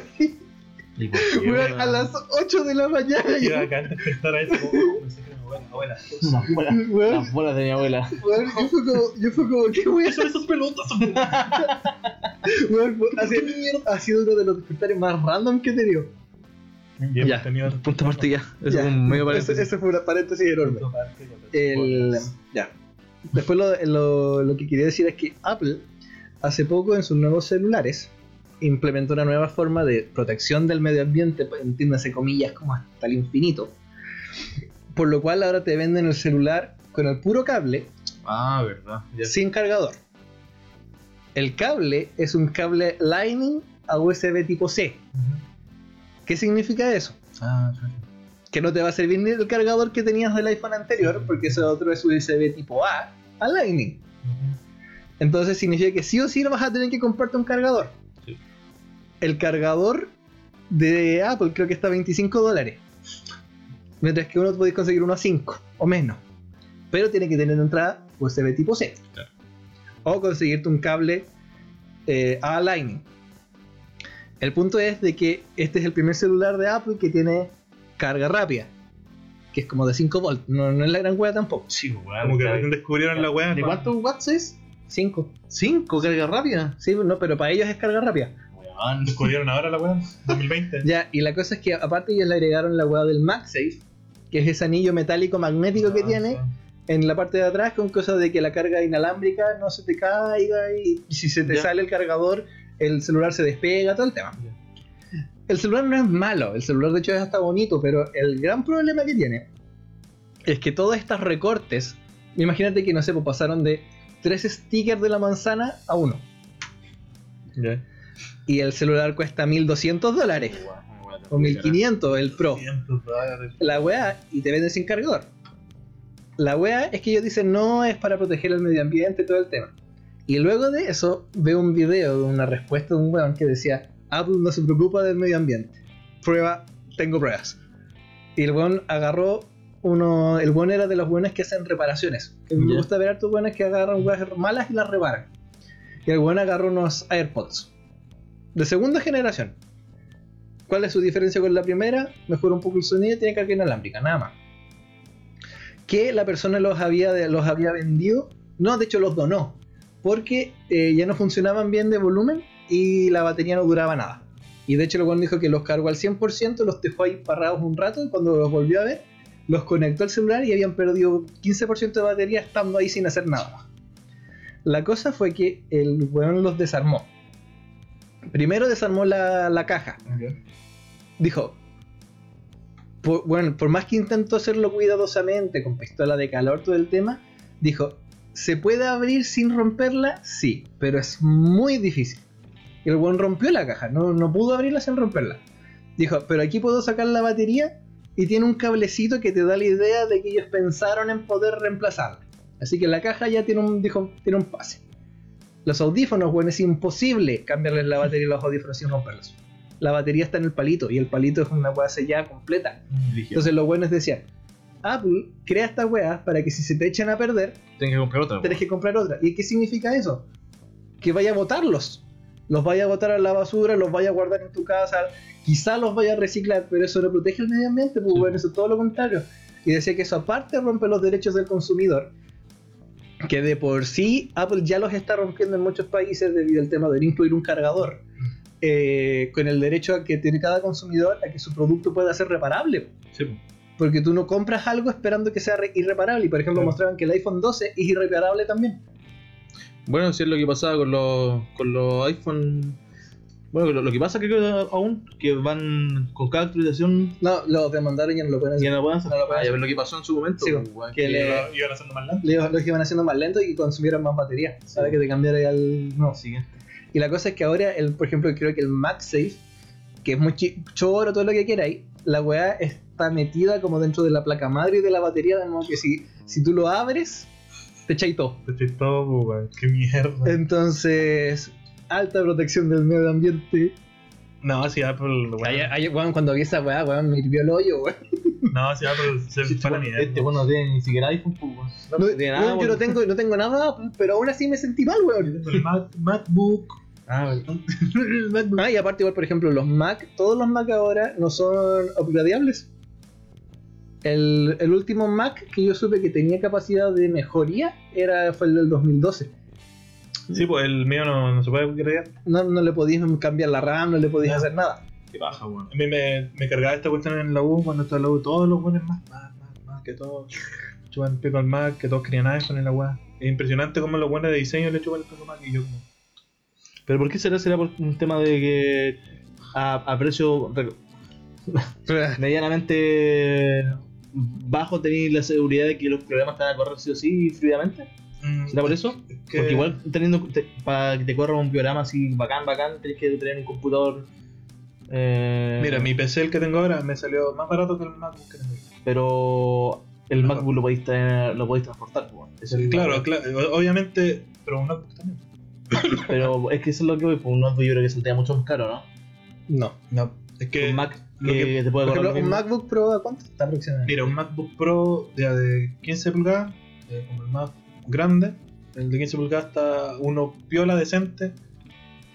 ¿Y qué, weón, weón? a las 8 de la mañana, y Iba acá a despertar a eso. como, mi abuela, abuela. Las bolas, weón, las bolas de mi abuela. weón, yo fue como, yo fue como, ¿qué weón? Son esas pelotas. Weón, fue- ha, sido, ha sido uno de los despertares más random que he tenido. Y hemos Ya, tenido punto aparte ya. Eso Ya. es un medio paréntesis. ese fue una paréntesis enorme. El, ya. Después lo, lo, lo que quería decir es que Apple hace poco en sus nuevos celulares implementó una nueva forma de protección del medio ambiente, pues, entiéndase comillas como hasta el infinito. Por lo cual ahora te venden el celular con el puro cable Ah, verdad. Ya. sin cargador. El cable es un cable Lightning a USB tipo C. ¿Qué significa eso? Ah, sí. que no te va a servir ni el cargador que tenías del iPhone anterior, porque ese otro es USB tipo A a Lightning. Entonces significa que sí o sí vas a tener que comprarte un cargador. Sí. El cargador de Apple creo que está a 25 dólares. Mientras que uno podéis conseguir uno a 5 o menos. Pero tiene que tener entrada USB tipo C. Claro. O conseguirte un cable eh, a Lightning. El punto es de que este es el primer celular de Apple que tiene carga rápida. Que es como de 5 volts. No, no es la gran hueá tampoco. Sí, weón. Como que recién descubrieron la weá. ¿De cuántos watts es? 5. 5, carga rápida. Sí, no, pero para ellos es carga rápida. Weón. Descubrieron ahora la weá. 2020. Ya, y la cosa es que aparte ellos le agregaron la hueá del MagSafe, que es ese anillo metálico magnético que Ah, tiene sí. en la parte de atrás con cosa de que la carga inalámbrica no se te caiga y si se te Ya. sale el cargador el celular se despega, todo el tema. El celular no es malo, el celular de hecho es hasta bonito, pero el gran problema que tiene es que todos estos recortes, imagínate que no sé, pues pasaron de tres stickers de la manzana a uno y el celular cuesta 1200 dólares o 1500 el Pro. 200 dólares. la weá y te venden sin cargador. La weá es que ellos dicen no es para proteger el medio ambiente, todo el tema. Y luego de eso veo un video de una respuesta de un weón que decía Apple no se preocupa del medio ambiente. Prueba, tengo pruebas. Y el weón agarró uno, el weón era de los buenos que hacen reparaciones. Que me Ya. gusta ver a tus buenos que agarran weas malas y las reparan. Y el weón agarró unos AirPods de segunda generación. ¿Cuál es su diferencia con la primera? Mejora un poco el sonido y tiene carga inalámbrica, nada más. Que la persona los había, los había vendido, no, de hecho los donó, porque eh, ya no funcionaban bien de volumen y la batería no duraba nada. Y de hecho el weón dijo que los cargó al 100%, los dejó ahí parados un rato y cuando los volvió a ver, los conectó al celular y habían perdido 15% de batería estando ahí sin hacer nada. La cosa fue que el weón los desarmó. Primero desarmó la, la caja. Dijo, por- bueno, por más que intentó hacerlo cuidadosamente, con pistola de calor, todo el tema, dijo, ¿se puede abrir sin romperla? Sí, pero es muy difícil. Y el buen rompió la caja, no, no pudo abrirla sin romperla. Dijo, pero aquí puedo sacar la batería y tiene un cablecito que te da la idea de que ellos pensaron en poder reemplazarla. Así que la caja ya tiene un, dijo, tiene un pase. Los audífonos, bueno, es imposible cambiarles la batería a los audífonos sin romperlos. La batería está en el palito y el palito es una hueá sellada completa. Entonces los buenos decían, Apple crea estas weas para que si se te echan a perder, Tienes que comprar otra. tenés que comprar otra. ¿Y qué significa eso? Que vaya a botarlos. Los vaya a botar a la basura, los vaya a guardar en tu casa, quizá los vaya a reciclar, pero eso no protege el medio ambiente, pues Sí. bueno, eso es todo lo contrario. Y decía que eso aparte rompe los derechos del consumidor, que de por sí Apple ya los está rompiendo en muchos países debido al tema de no incluir un cargador, eh, con el derecho a que tiene cada consumidor a que su producto pueda ser reparable. Sí, po. Porque tú no compras algo esperando que sea re- irreparable. Y por ejemplo, mostraban que el iPhone 12 es irreparable también. Bueno, si es lo que pasaba con los, con los iPhone. Bueno, lo, lo que pasa creo que aún que van con cada actualización No, los demandaron y ya no lo pueden ya hacer. no pueden hacer. No lo pueden Ah, ya hacer. lo que pasó en su momento. Sí, pues, que que- le- Iban- Iban haciendo más lento. Los, los iban haciendo más lento y consumieron más batería. Para que te cambiara al. No. Siguiente. Y la cosa es que ahora, el, por ejemplo, creo que el MagSafe, que es muy chi- choro, todo lo que queráis, la weá está metida como dentro de la placa madre y de la batería, de modo que si, si tú lo abres, te echáis todo. Te estoy todo, po, weón. Qué mierda. Entonces, alta protección del medio ambiente. No, si Apple, weón. Ayer, weón, cuando vi esa weá, weón, me hirvió el hoyo, weón. No, si Apple se Este fue la mierda. este no tiene ni siquiera iPhone, pues, weón. No, No tiene nada, weón, yo no tengo, no tengo nada, pero aún así me sentí mal, weón. El Mac- MacBook. Ah, el MacBook. Ah, y aparte, igual, por ejemplo, los Mac, todos los Mac ahora no son upgradeables. El, el último Mac que yo supe que tenía capacidad de mejoría era, fue el del 2012. Sí, pues el mío no, no se puede creer. No, no le podías cambiar la RAM, no le podías No. hacer nada. Qué baja, weón. A mí me, me cargaba esta cuestión en la U cuando estaba en la U. Todos los buenos más, más, más, más que todos. Chupan el pico al Mac, que todos querían iPhone en la weá. Es impresionante cómo los buenos de diseño le chupan el pico al Mac y yo como. Pero ¿por qué será? ¿Será por un tema de que a, a precio re- medianamente bajo tenéis la seguridad de que los programas van a correr sí o sí fluidamente? Mm, ¿Será por eso? es que- Porque igual teniendo te- para que te corra un programa así bacán, bacán, tenés que tener un computador. eh, Mira, mi PC el que tengo ahora me salió más barato que el MacBook que tengo. Pero el. MacBook lo podéis, tener- lo podéis transportar, pues, es Claro, claro, obviamente, pero un notebook también. Pero es que eso es lo que voy, pues un notebook yo creo que saldría mucho más caro, ¿no? No. No, es que Un Mac. Lo que que- te puede Por correr ejemplo, lo un. MacBook Pro, ¿a cuánto está aproximadamente? Mira, un MacBook Pro de, de 15 pulgadas, eh, como el más grande, el de 15 pulgadas está uno piola decente,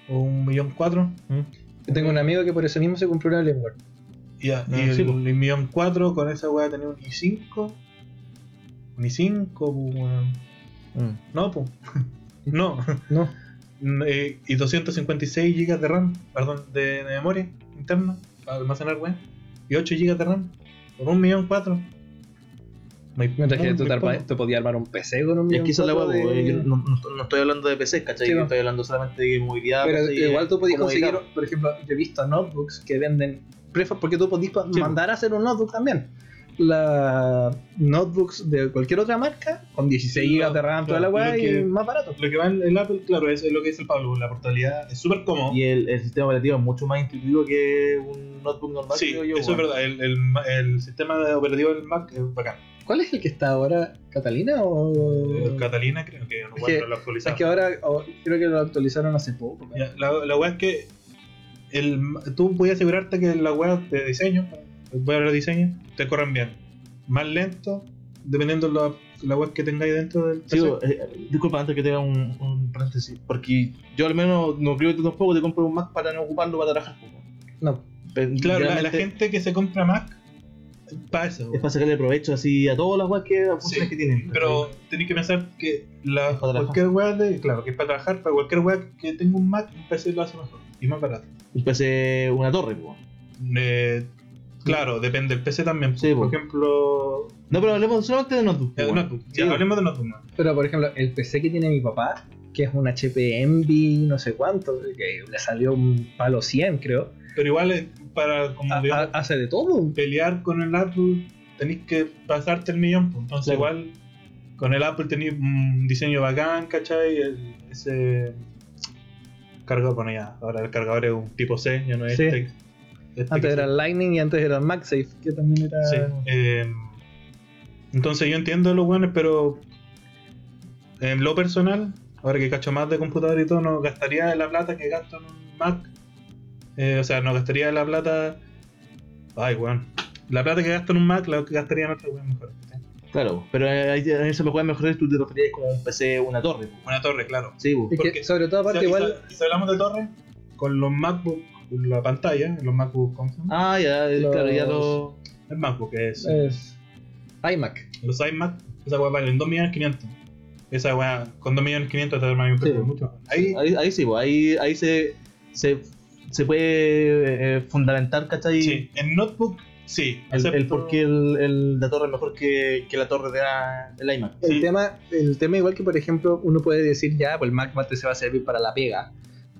o un millón cuatro. Yo tengo un amigo que por eso mismo se compró una Alienware. Y, ya, Ah, y el, sí, po. el millón cuatro con esa weá tenía un i5. Un i5, pues, weón. Mm. No, pues. no. No. Eh, y 256 GB de RAM, perdón, de, de memoria interna para almacenar weá. Y 8 GB de RAM. Por un millón cuatro. No hay- Mientras que tú te, arma- te podías armar un PC con un Es que eso es la de- yo no, no- no estoy hablando de PC, ¿cachai? Sí, estoy hablando solamente de movilidad. Pero igual tú podías conseguir, por ejemplo, yo he visto notebooks que venden prefa porque tú podías Sí. mandar a hacer un notebook también. La notebooks de cualquier otra marca con 16 Sí, GB de RAM, toda la claro, weá y más barato. Lo que va en el Apple, claro, es lo que dice el Pablo, la portabilidad es súper cómodo. Y el, el sistema operativo es mucho más intuitivo que un notebook normal. Sí, yo, eso es verdad. El, el, el sistema operativo del Mac es bacán. ¿Cuál es el que está ahora? ¿Catalina o.? El Catalina creo que no bueno, lo actualizaron. Es que ahora o- creo que lo actualizaron hace poco. la, la weá es que el, tú puedes asegurarte que las weas de diseño, voy a hablar de diseño, te corren bien. Más lento, dependiendo de la, la web que tengáis dentro del Sí, eh, disculpa antes que tenga un, un paréntesis, porque yo al menos no creo que tú tampoco te compres un Mac para no ocuparlo para trabajar. No. Pero Claro, la, la gente que se compra Mac, para eso. Es para sacarle provecho así a todas las weas que, funciones Sí, que tienen. Pero tenéis que pensar que la, cualquier web de, claro, que es para trabajar, para cualquier web que tenga un Mac, un PC lo hace mejor y más barato. Un PC, una torre, po. Eh, claro, depende del PC también. Sí, por po. ejemplo, No, pero hablemos solamente de notebook. po, notebook. Sí, Ya, hablemos de notebook. ¿no? Pero por ejemplo, el PC que tiene mi papá, que es un HP Envy, no sé cuánto, que le salió un palo 100, creo. Pero igual, eh, para como digamos, hace de todo. pelear con el Apple, tenéis que pasarte el millón. pues. Entonces, Claro. igual, con el Apple tenéis un diseño bacán, ¿cachai? El- ese cargador, bueno, ya, ahora el cargador es un tipo C, ya no es Sí. este. este Antes era el Lightning y antes era el MagSafe, que también era. Sí. eh, entonces, yo entiendo los buenos, pero en lo personal, ahora que cacho más de computador y todo, no gastaría la plata que gasto en un Mac. Eh, o sea, no gastaría la plata. Ay, weón. La plata que gasto en un Mac la gastaría en otra weón mejor. Claro, pero ahí en eso me mejorar tú te referías como un PC, una torre. Una torre, claro. Sí, que, porque- sobre todo, aparte, Si- igual. si, si hablamos de torre, con los MacBook, con la pantalla, los MacBook, ¿cómo se llama? Ah, ya, Los- claro, ya lo. El MacBook es. Es iMac. Los iMac, esa weá valen 2.500.000. Esa weá, con 2.500.000 te Sí. precio mucho. Ahí, Ahí, ahí sí, po, ahí, ahí se, se, se puede eh, fundamentar, ¿cachai? sí, en notebook, sí. El, el por qué el, el- la torre es mejor que, que la torre de la, del iMac. El, Sí. tema, el tema, igual que por ejemplo, uno puede decir ya, pues el Mac mate se va a servir para la pega.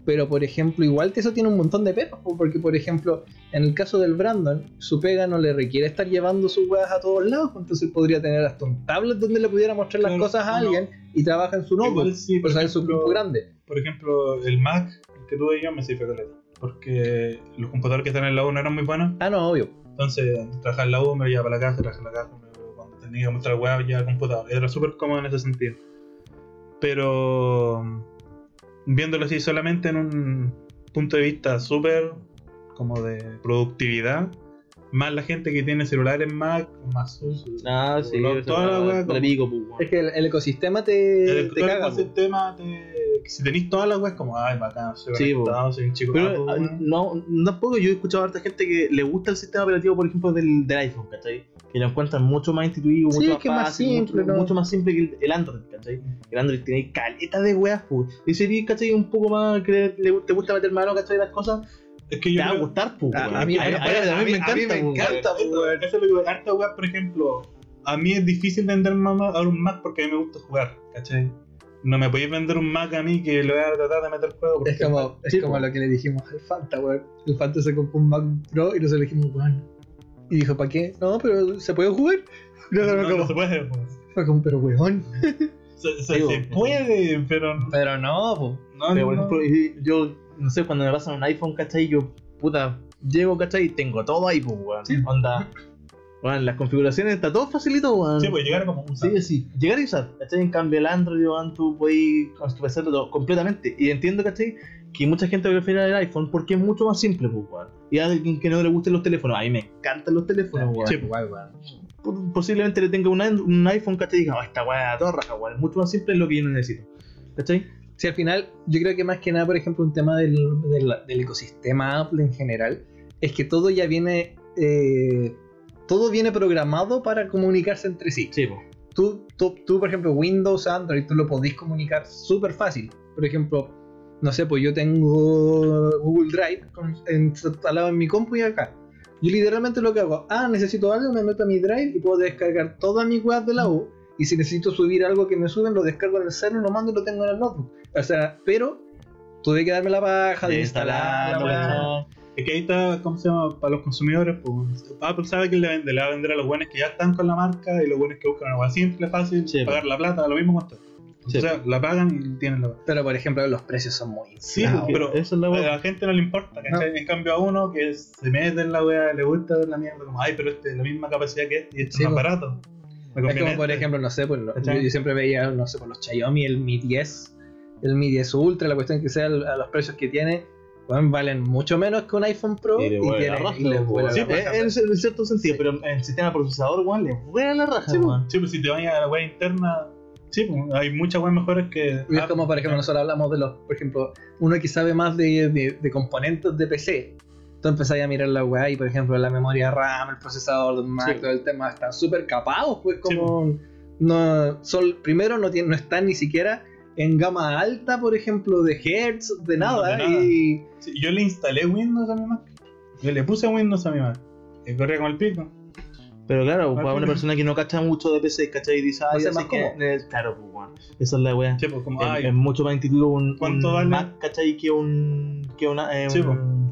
Pero por ejemplo, igual que eso tiene un montón de pepas, po, porque por ejemplo, en el caso del Brandon, su pega no le requiere estar llevando sus weas a todos lados, entonces podría tener hasta un tablet donde le pudiera mostrar las Claro, cosas a alguien y trabaja en su notebook, sí, por sea, en su ejemplo- grupo grande. Por ejemplo, el Mac que tuve yo me sirve caleta. Porque los computadores que están en la U no eran muy buenos. Ah, no, obvio. Entonces, trabajar en la U me lo llevaba para la casa, trabajar en la casa, me- cuando tenía que mostrar web ya computador. Era súper cómodo en ese sentido. Pero viéndolo así solamente en un punto de vista súper como de productividad, más la gente que tiene celulares Mac, más uso. Ah, sí, toda la weón. Es que el, el ecosistema te, El, te todo caga. el po. sistema te, que si tenéis todas las webs como ay bacán, soy Sí, conectado, soy un chico Pero guapo, ah, weón". no, no tampoco yo he escuchado a harta gente que le gusta el sistema operativo, por ejemplo, del, del iPhone, ¿cachai? Que lo encuentran mucho más intuitivo, Sí, mucho más más fácil, simple, mucho, ¿no? mucho más simple que el, el Android, ¿cachai? El Android tiene caleta de weas, pues. Y si ¿cachai? Un poco más que le- te gusta meter mano, ¿cachai? Las cosas, es que te yo va a gustar, pues. A- mí- a, a- a mí me encanta, pues. Eso, eso es lo que harta web, por ejemplo, a mí es difícil vender más a un Mac porque a mí me gusta jugar, ¿cachai? No me podéis vender un Mac a mí que lo voy a tratar de meter juego porque Es como, es como lo que le dijimos al Fanta, weón. El Fanta se compró un Mac Pro y nosotros le dijimos, weón. Y dijo, ¿para qué? No, pero ¿se puede jugar? No, nosotros no como, se puede. pues. fue como, pero weón. Se, se- Sí, se po. puede, pero no. Pero no, po. no, Pero, por no. ejemplo, yo, no sé, cuando me pasan un iPhone, ¿cachai? Yo, puta, llego, ¿cachai? Y tengo todo ahí, pues, weón. Sí. Onda. Las configuraciones está todo facilito, weón. Sí, pues llegar como un Sí, sí, llegar y usar, ¿cachai? En cambio el Android, weón, tú puedes customizarzlo todo completamente. Y entiendo, ¿cachai? que mucha gente prefiere el iPhone porque es mucho más simple, pues, weón. Y a alguien que no le gusten los teléfonos, a mí me encantan los teléfonos, weón. Sí. Por- Posiblemente le tenga un, un iPhone, ¿cachai? Y diga, oh, esta weá, todo raja, weón. Es mucho más simple es lo que yo necesito. ¿Cachai? Sí, al final, yo creo que más que nada, por ejemplo, un tema del, del, del ecosistema Apple en general, es que todo ya viene. eh, todo viene programado para comunicarse entre sí. Sí, pues. Tú, tú, tú, por ejemplo, Windows, Android, tú lo podés comunicar súper fácil. Por ejemplo, no sé, pues yo tengo Google Drive instalado en mi compu y acá. Yo literalmente lo que hago, ah, necesito algo, me meto a mi Drive y puedo descargar todas mis webs de la U. Y si necesito subir algo que me suben, lo descargo en el celular, lo mando y lo tengo en el notebook. O sea, pero tuve que darme la baja de instalar la weá. Es que ahí está, ¿cómo se llama? Para los consumidores, pues Apple sabe que le, vende, le va a vender a los buenos que ya están con la marca y los buenos que buscan una hueá simple, fácil, Sí, pagar la plata, lo mismo cuesta. Sí. O sea, la pagan y tienen la Pero por ejemplo, los precios son muy Sí, inflados. porque- pero Eso es la a weá. la gente no le importa. En cambio a uno que se mete en la wea, le gusta ver la mierda, como, ay, pero este es la misma capacidad que este y este Sí, es más barato. Es como por este. ejemplo, no sé, pues, yo, yo siempre veía, no sé, por los Xiaomi, el Mi 10, el Mi 10 Ultra, la cuestión que sea, el- a los precios que tiene, valen mucho menos que un iPhone Pro Y le vuela tiene- la raja, y le weón. vuela Sí, la pues, raja. En, en cierto sentido, pero en el sistema procesador, weón, le vuela la raja, Sí, po. weón. Sí, pues si te vayas a la wea interna, sí, pues, hay muchas weas mejores que. Y es como, por ejemplo, nosotros hablamos de los, por ejemplo, uno que sabe más de, de- de componentes de PC. Tú empezás a mirar la weá y, por ejemplo, la memoria RAM, el procesador de un Mac, Sí. todo el tema, están súper capados, pues como... No, son, primero no, tienen, no están ni siquiera en gama alta, por ejemplo, de Hertz, de nada. de nada. Y Sí, yo le instalé Windows a mi Mac. Yo le puse Windows a mi Mac. Y corría con el pico. Pero claro, para una persona que no cacha mucho de PC, ¿cachai? Y dice, ay, más que. cómodo. eh, claro, pues, weón. Esa es la weá. Sí, pues como, Es, ay, es mucho más intuitivo un, ¿Cuánto un vale? Mac, ¿cachai? Que un. que una. eh, Sí, un,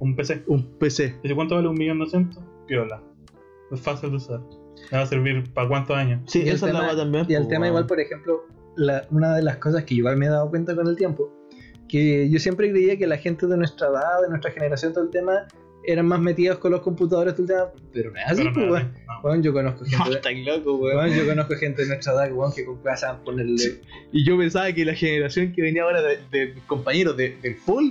un PC. un PC. ¿cuánto vale un millón doscientos? Piola. Es fácil de usar. Me va a servir para cuántos años. Sí, Y esa es la weá también. Y el pues, tema igual, por ejemplo, la- una de las cosas que igual me he dado cuenta con el tiempo, que yo siempre creía que la gente de nuestra edad, de nuestra generación, todo el tema, eran más metidos con los computadores, todo el tema, pero no es así, pues, no, weón. no. Yo conozco gente, loco, weón. weón, yo conozco gente de nuestra edad, weón, que con cosas ponerle... Y yo pensaba que la generación que venía ahora de, de mis compañeros de, del full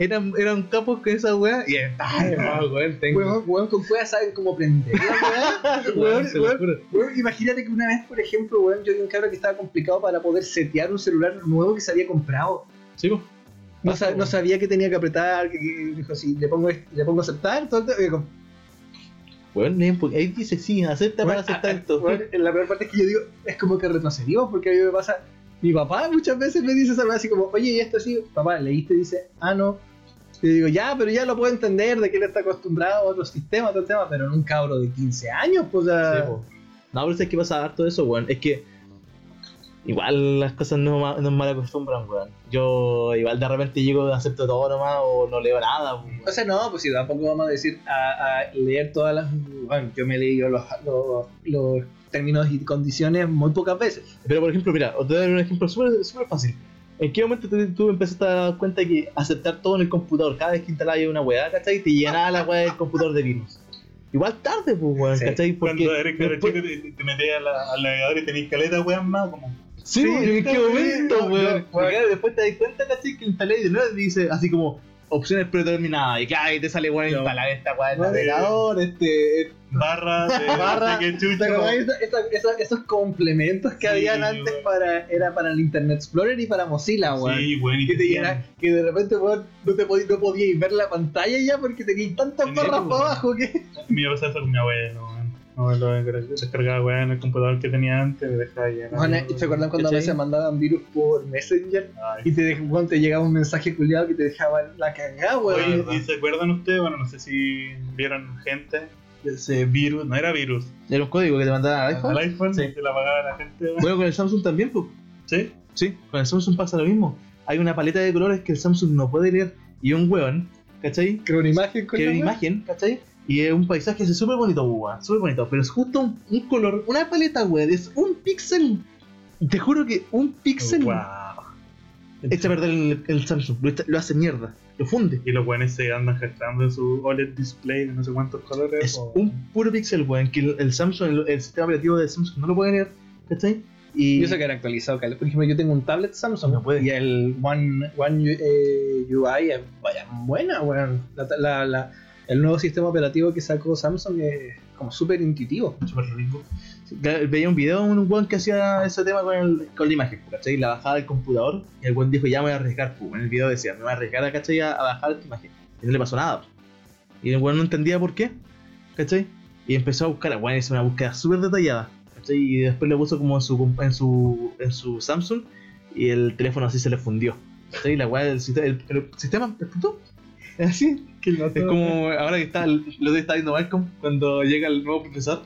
eran, eran capos con esa weá. Y ay, no, weón, tengo. Weón, weón, con cosas saben cómo prender. weón. Weón, weón, imagínate que una vez, por ejemplo, weón, yo vi un cabrón que estaba complicado para poder setear un celular nuevo que se había comprado. Sí, pues. No, sabía que tenía que apretar, que, que- dijo, si le pongo, le pongo aceptar, todo Weón, leen, porque ahí dice sí, acepta para aceptar esto. weón, la peor parte es que yo digo, es como que retrocedimos, porque a mí me pasa, mi papá muchas veces me dice esa así como, oye, y esto así, papá, leíste y dice, ah, no. Y digo, ya, pero ya lo puedo entender, de que él está acostumbrado a otro sistema, todo el tema, pero en un cabro de 15 años, pues, sea, Sí, po. No, pero es que pasa harto eso, weón. Es que igual las cosas no, nos mal acostumbran, weón. Yo igual de repente llego, acepto todo nomás o no leo nada, weón. O sea, no, pues si tampoco vamos a decir a, a leer todas las. Bueno, yo me he leído los, los, los términos y condiciones muy pocas veces. Pero por ejemplo, mira, os voy a dar un ejemplo súper fácil. ¿En qué momento tú, tú empezaste a dar cuenta que aceptar todo en el computador, cada vez que instalabas una weá, ¿cachai? Te llenaba la weá del computador de virus. Igual tarde, pues, weón, Sí. ¿cachai? Porque Cuando eres después- chico te, te metías a la- al navegador y tenías caleta, weón, más como. Sí, ¿en qué sí, momento, weón? Porque después te das cuenta, ¿cachai? Que instalé y de nuevo te dice así como opciones predeterminadas. Y que ahí te sale, weón, No. instalar esta weá del navegador, este. Barra de. Barra, qué chucha, ¿Te acordás como- esa- esa- esa- esos complementos que Sí, habían antes para. Era para el Internet Explorer y para Mozilla, weón. Sí, y que te llena, que de repente, weón, no, te podí- no podíais ver la pantalla ya porque tenías tantas barras para abajo que. Me iba a pasar eso con mi abuelo, Mi abuelo descargaba weón en el computador que tenía antes, me dejaba llenar. Bueno, ¿y ¿Se acuerdan cuando a veces mandaban virus por Messenger? Ay, Y te, dej- weón, te llegaba un mensaje culiado que te dejaba la cagada, weón. Oye, ¿y se acuerdan ustedes? Bueno, no sé si vieron gente, ese virus, no era virus, Era un código que te mandaban al iPhone. al iPhone, Sí. se la pagaba la gente, weón. Bueno, con el Samsung también, pues. ¿Sí? Sí, con el Samsung pasa lo mismo. Hay una paleta de colores que el Samsung no puede leer y un weón, ¿cachai? Que una imagen con Que la una weá. imagen, ¿cachai? Y es un paisaje así súper bonito, weón, súper bonito. Pero es justo un, un color, una paleta, weón, es un píxel. Te juro que un píxel Wow. echa a perder el, el Samsung, lo, hace mierda, lo funde. Y los buenos se andan gestando en su OLED display de no sé cuántos colores. Es o- un puro píxel, weón, que el, el Samsung, el, el sistema operativo de Samsung no lo puede leer, ¿cachai? Y Yo sé que era actualizado, por ejemplo, yo tengo un tablet Samsung No puede. y el One, One eh, UI es vaya, buena, weón. La- la- la- el nuevo sistema operativo que sacó Samsung es como súper intuitivo. Súper rico. Veía un video de un weón que hacía ese tema con, el- con la imagen, ¿cachai? La bajada del computador y el weón dijo, ya me voy a arriesgar, pu. en el video decía, me voy a arriesgar, ¿cachai? A, a bajar esta imagen. Y no le pasó nada. Y el weón no entendía por qué, ¿cachai? Y empezó a buscar, weón, hizo una búsqueda súper detallada, ¿cachai? Y después le puso como en su, en su, en su Samsung y el teléfono así se le fundió. ¿cachai? La weá del sistema, el, el sistema explotó. Es así. Es como ahora que está, lo que está viendo Malcolm cuando llega el nuevo profesor.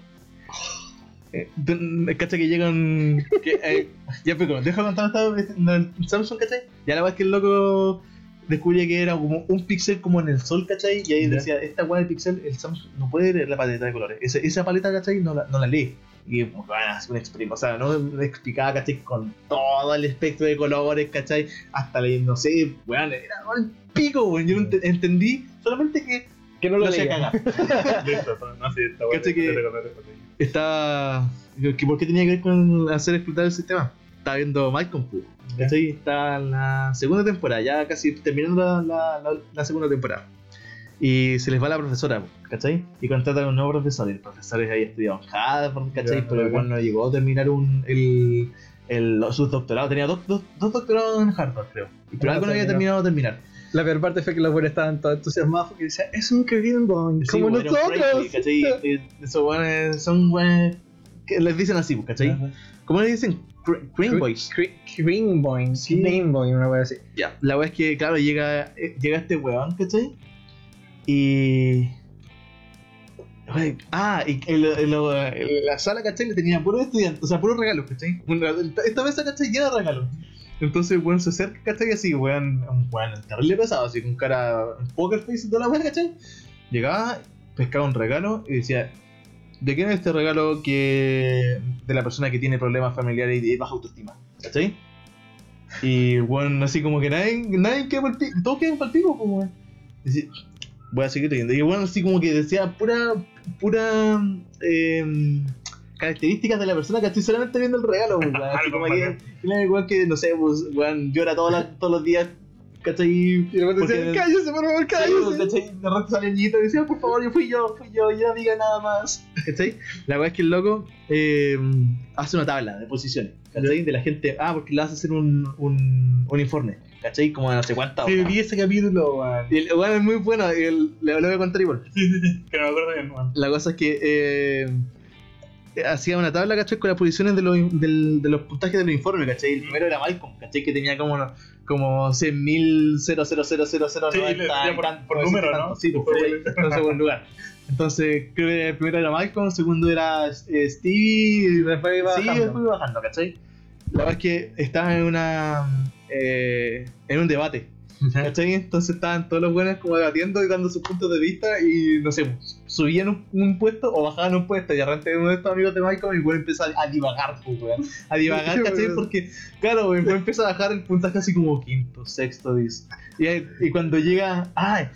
Eh, de- ¿Cachai que llegan. Que, eh, ya, pero deja contar el Samsung, ¿cachai? Ya la verdad es que el loco descubre que era como un píxel como en el sol, ¿cachai? Y ahí decía, esta weá de píxel, el Samsung no puede leer la paleta de colores. Esa, esa paleta, ¿cachai? No la, no la lee. Y bueno, es un experimento, o sea, no me explicaba, ¿cachai? Con todo el espectro de colores, ¿cachai? Hasta la, no sé, weón, era el pico, weón. Yo no ent- entendí solamente que Que no lo leía. Listo, no sé, está bueno. Cacha que- te recordaré por ahí. Estaba. que ¿Por qué tenía que ver con hacer explotar el sistema? Estaba viendo Malcolm, pu, ¿cachai? Está en la segunda temporada, ya casi terminando la, la, la- la segunda temporada. Y se les va la profesora, ¿cachai? Y contratan a un nuevo profesor. Y el profesor es ahí estudiado en Harvard, ¿cachai? Ya, Pero el ok. cual no llegó a terminar un, el, el, sus doctorados. Tenía dos, dos, dos doctorados en Harvard, creo. Pero Ah, algo no había terminado de terminar. La peor parte fue que los buenos estaban todos entusiasmados porque decían, es un Kevin Bond, Sí, como bueno, nosotros. ¿cachai? Esos weones son que les dicen así, pues, ¿cachai? Ajá. ¿Cómo le dicen? Cream Boys. Green Boy, Sí. Green Boy, una wea así. Ya, la wea es que, claro, llega, eh, llega este weón, ¿cachai? Y. Ah, y en lo- en la sala, ¿cachai? Le tenía puros estudiantes, o sea, puros regalos, ¿cachai? Esta mesa, ¿cachai? Llena de regalos. Entonces, el weón se acerca, ¿cachai? Así, weón, un weón terrible pesado, así con cara, un poker face y toda la weá, ¿cachai? Llegaba, pescaba un regalo y decía, ¿de quién es este regalo que de la persona que tiene problemas familiares y de baja autoestima? ¿Cachai? Y bueno, así como que nadie, nadie queda pa'l pico, todos quedan pa'l pico, pues weón. Voy a seguir leyendo. Y bueno, así como que decía pura, pura em, características de la persona que estoy solamente viendo el regalo, pues, weón. Así como que, igual que, no sé, pues, weón, llora todas las- todos los días, ¿cachai? Y luego decían, cállese, por favor, cállese. ¿cachai? De repente sale el niñito y decía, por favor, yo fui yo, fui yo, ya no diga nada más. ¿Cachai? La verdad es que el loco eh, hace una tabla de posiciones, ¿cachai? De la gente, ah, porque le hace hacer un, un, un informe, ¿cachai? Como de no sé cuántas Sí, vi ese capítulo, weón. Y el weón es muy bueno, y el- le, le voy a contar igual. Sí, sí, sí, que no me acuerdo bien, weón. La cosa es que eh, hacía una tabla, ¿cachai? Con las posiciones de los, del- de los puntajes de los informes, ¿cachai? El primero era Malcolm, ¿cachai? Que tenía como, como 100.000, 0, 0, 0, 0, 0, Sí, decía por- por número, ¿no? Sí, pues, Por- ¿cachai? en segundo lugar. Entonces, creo que el primero era Malcolm, el segundo era eh, Stevie, Y después iba sí, bajando. después iba bajando, ¿cachai? La verdad es que estaba en una. Eh, en un debate. ¿Cachai? Entonces estaban todos los buenos como debatiendo y dando sus puntos de vista y no sé, subían un, un puesto o bajaban un puesto y repente uno de estos amigos de Michael y weón empieza a, divagar, pues, weón. A divagar, ¿cachai? Porque, claro, weón empieza a bajar el puntaje así como quinto, sexto, dis. Y, y cuando llega, ¡ay!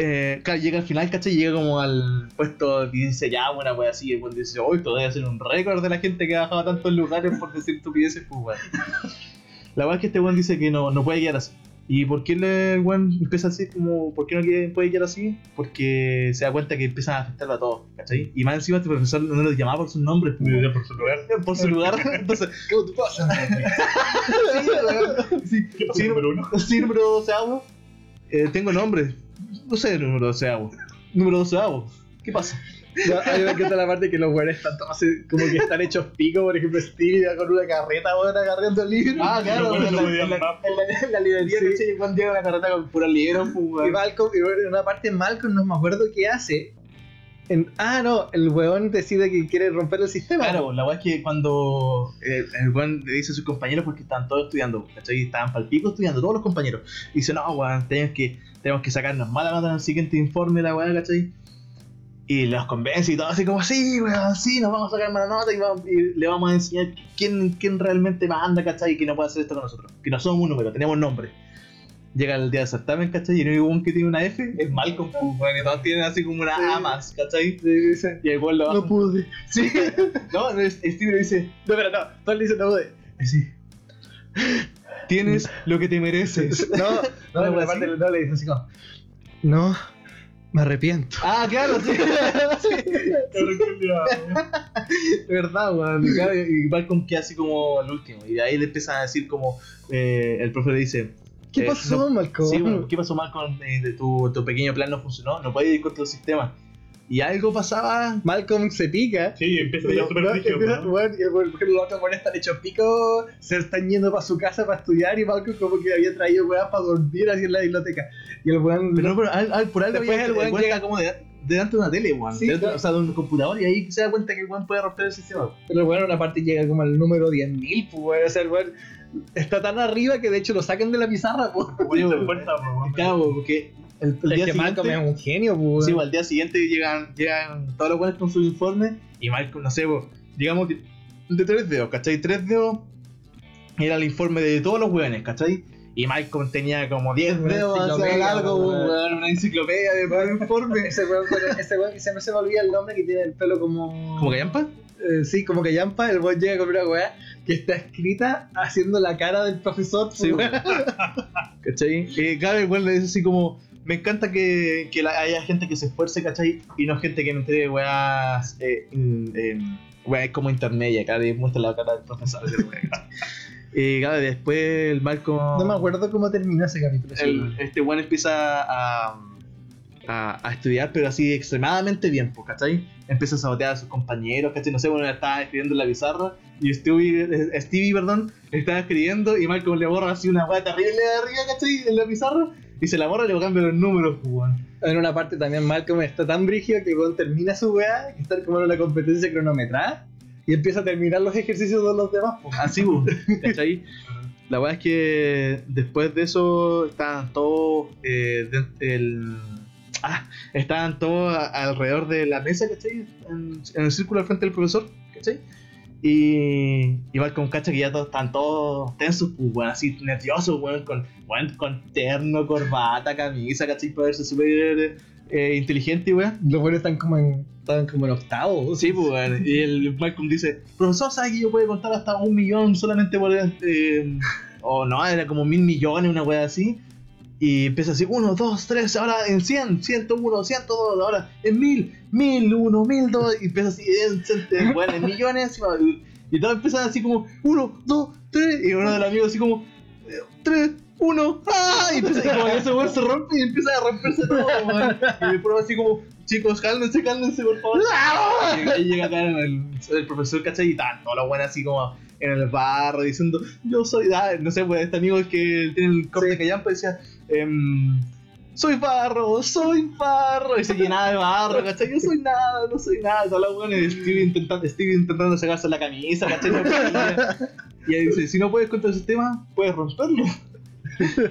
Eh, claro, llega al final, ¿cachai? Llega como al puesto y dice, ya, buena wea así. Y el dice, hoy todavía hacer un récord de la gente que ha bajado tantos lugares por decir estupideces, pues, weón. La verdad es que este weón dice que no, no puede quedar así. ¿Y por qué el weón empieza así como, por qué no puede quedar así? Porque se da cuenta que empiezan a afectarlo a todos, ¿cachai? Y más encima este profesor no los llamaba por sus nombres, pues, Me dio por su lugar. por su lugar. Entonces, ¿qué te pasa? sí, sí, ¿Qué pasó, sí, número uno? sí, número 12 eh, tengo nombre. No sé, número 12 Número 12 ¿Qué pasa? No, a mí me encanta la parte que los güeyes están todos así, como que están hechos pico, por ejemplo, Stevie va con una carreta, weón, agarrando el libro. Ah, claro, en la, no podían en la- más, en la- en la librería, Sí. ¿cachai? Cuando llega una carreta con pura libros, pues, Y. Malcolm, y bueno, en una parte Malcolm no me acuerdo qué hace. Ah, no, el weón decide que quiere romper el sistema. Claro, la weá es que cuando eh, el weón le dice a sus compañeros porque estaban todos estudiando, ¿cachai? Estaban pal pico estudiando, todos los compañeros. Y dice, no, weón, tenemos que, tenemos que sacarnos mala nota en el siguiente informe, la weá, ¿cachai? Y los convence y todo así como, sí, weón, sí, nos vamos a sacar mala nota y, vamos- y le vamos a enseñar quién, quién realmente manda, ¿cachai? Y que no puede hacer esto con nosotros. Que no somos un número, tenemos nombre. Llega el día del certamen, ¿cachai? Y el único weón que tiene una F es Malcolm, pues, todos tienen así como una Sí. A más, ¿cachai? Sí, dice, Y el lo no pude. Sí, no, no, es- Steve le dice, No, pero no, todos le dicen no pude. sí. Tienes lo que te mereces. No, no, no, así. no le dice así como, no, me arrepiento. Ah, claro, sí. De verdad, weón. Y Malcolm queda así como el último. Y de ahí le empiezan a decir como. eh, el profe le dice. ¿Qué eh, pasó, no- Malcolm? Sí, bueno, ¿qué pasó Malcolm? Eh, de tu, tu pequeño plan no funcionó. No puedes ir contra el sistema. Y algo pasaba. Malcolm se pica. Sí, empieza a No, ir súper bueno, y el- por ejemplo, los otros buenos están hechos pico, se están yendo para su casa para estudiar y Malcolm como que había traído weas para dormir así en la biblioteca. Y el weón... Pero no, pero al- al- por algo Después el weón llega- está como de- delante de una tele, weón. Sí, claro. O sea, de un computador. Y ahí se da cuenta que el weón puede romper el sistema. Pero el weón una parte llega como al número 10.000, pues weón. O sea, el weón está tan arriba que de hecho lo sacan de la pizarra, po. Claro, porque el, el Es día que Malcolm es siguiente. un genio, pues. Sí, pues, al día siguiente llegan, llegan todos los buenos con su informe y Malcolm, no sé, pues, digamos de, de tres dedos, ¿cachai? Tres dedos era el informe de todos los weones, ¿cachai? Y Malcolm tenía como 10 Una dedos hacia largo, weón. una enciclopedia de informe. Ese weón, con- ese weón que siempre se me olvida el nombre que tiene el pelo como. ¿Como callampa? Eh, sí, como que Yampa, el weón llega con una weá que está escrita haciendo la cara del profesor. Sí. ¿Cachai? Y cada vez le dice así como, me encanta que, que la- haya gente que se esfuerce, ¿cachai? Y no gente que me entregue weas, eh, em, weas como intermedia, cada vez muestra la cara del profesor. Y vez después el Malcolm... No me acuerdo cómo terminó ese capítulo. el- este weón empieza a, a, a estudiar, pero así extremadamente bien, ¿cachai? Empieza a sabotear a sus compañeros, ¿cachai? No sé, bueno, estaba escribiendo en la pizarra y Stevie, eh, Stevie perdón, estaba escribiendo y Malcolm le borra así una weá terrible de arriba, ¿cachai? En la pizarra y se la borra y le cambia los números, weón. En una parte también Malcolm está tan brígido que weón termina su weá, que está como en una competencia cronometrada, y empieza a terminar los ejercicios de los demás. pues. Así, pues, ¿cachai? La weá es que después de eso estaban todos eh, de- el, ah, estaban todos alrededor de la mesa, ¿cachai? En, en el círculo al frente del profesor, ¿cachai? Y, y Malcolm cacha que ya todos están todos tensos, pues, weón, así nerviosos, weón, con, weón, con terno, corbata, camisa, ¿cachai? Para verse súper eh, inteligente, weón. Los buenos están como en, están como en octavo. Sí, pues, weón. Y el Malcolm dice, profesor, ¿sabe que yo puedo contar hasta un millón solamente por... Eh, o no, era como mil millones, una wea así. Y empieza así, uno, dos, tres, ahora en 100, 101, 102, ahora en mil, mil, uno, mil, dos, y empieza así, en, bueno, en millones, y, y todos empiezan así como, uno, dos, tres, y uno de los amigos así como, eh, tres, uno, ¡ah! Y, empieza, y como que ese weón se rompe y empieza a romperse todo, weón. Y el profe así como, chicos, cálmense, cálmense, por favor. Y llega acá el, el profesor, ¿cachai? Y tal, todos los buenos así como en el barro diciendo, yo soy, ah, no sé, pues este amigo que tiene el corte de callampa decía, em, soy barro, soy barro, y se llenaba de barro, ¿cachai? Yo soy nada, no soy nada, todos los y Steve intentando, Steve intentando sacarse la camisa, ¿cachai? Y ahí dice, si no puedes contra el sistema, puedes romperlo.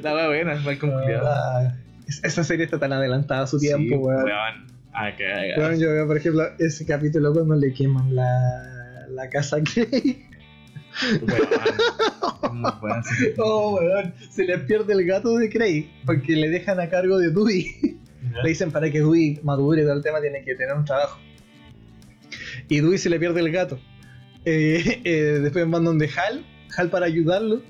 La wea buena, es Malcolm Culeado. Ah, es- esa serie está tan adelantada a su tiempo, Sí, weón. weón. Ah, Bueno, yo veo, por ejemplo, ese capítulo cuando le queman la, la casa a Buena serie. Oh, weón. Se le pierde el gato de Craig porque le dejan a cargo de Dewey. Le dicen para que Dewey madure todo el tema tiene que tener un trabajo. Y Dewey se le pierde el gato. Eh, eh, después van donde Hal, Hal para ayudarlo.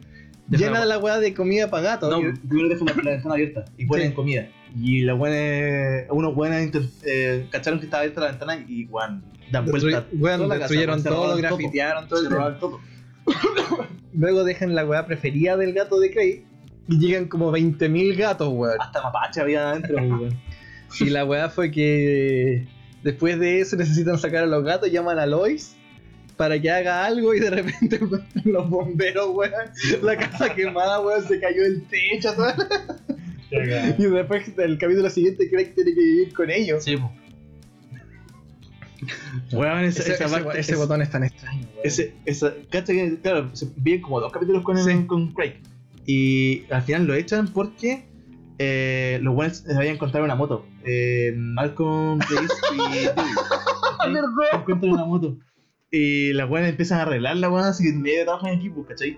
Deja llena la- la weá de comida para gato. No, Y- primero dejan la, la ventana abierta y ponen Sí. comida. Y los buenos, unos buenos eh, cacharon que estaba abierta la ventana y, weón, dan Destruy- vuelta. la casa, destruyeron todo, grafitearon todo Se robaron todo. Luego dejan la weá preferida del gato de Craig. Y llegan como 20.000 gatos, weón. Hasta mapache había adentro, weón. Y la weá fue que después de eso necesitan sacar a los gatos, llaman a Lois para que haga algo y de repente los bomberos, weón. La casa quemada, weón, se cayó del techo. todo. Y después del capítulo siguiente Craig tiene que vivir con ellos. Sí, po. Weón, esa, Ese, esa ese- parte. ese es- botón es tan extraño, weón. Ese, esa, que, claro, se vienen como dos capítulos con, el- Sí. con Craig. Y al final lo echan porque eh, los buenos les habían encontrado una moto. Eh, Malcolm, Chris y. ¿cachai? Encuentran una moto. Y las buenas empiezan a arreglar la buena, así que medio trabajan en equipo, ¿cachai?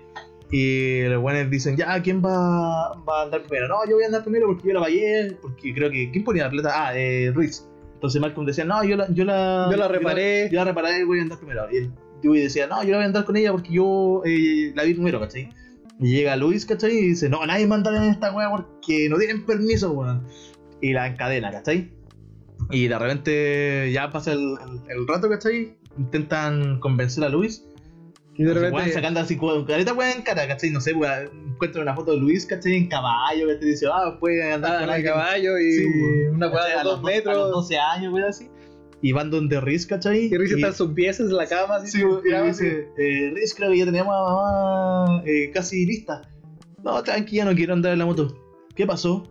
Y los buenos dicen, ya, ¿quién va, va a andar primero? No, yo voy a andar primero porque yo la pagué, porque creo que... ¿Quién ponía la plata? Ah, eh, Ruiz. Entonces Malcolm decía, no, yo la... Yo la, Yo la reparé. Yo la, reparé y voy a andar primero. Y el Dewey decía, no, yo la voy a andar con ella porque yo eh, la vi primero, ¿cachai? Y llega Luis, ¿cachai? Y dice, no, nadie manda en esta wea porque no tienen permiso, weón. Y la encadena, ¿cachai? Y de repente ya pasa el, el- el rato, ¿cachai? Intentan convencer a Luis. Y de Weón, repente. sacando así careta weón en cara, ¿cachai? No sé, weón, encuentra una foto de Luis, ¿cachai? En caballo, que te dice, ah, puede andar Ah, alguien. caballo y Sí, weón. una weá de dos dos- A los metros. 12 años, weón, así. Y van donde Riz, ¿cachai? Y Riz está en sus piezas en la cama. Así, Sí, weón, y dice, eh, Riz, creo que ya teníamos a mamá eh, casi lista. No, tranquila, no quiero andar en la moto. ¿Qué pasó?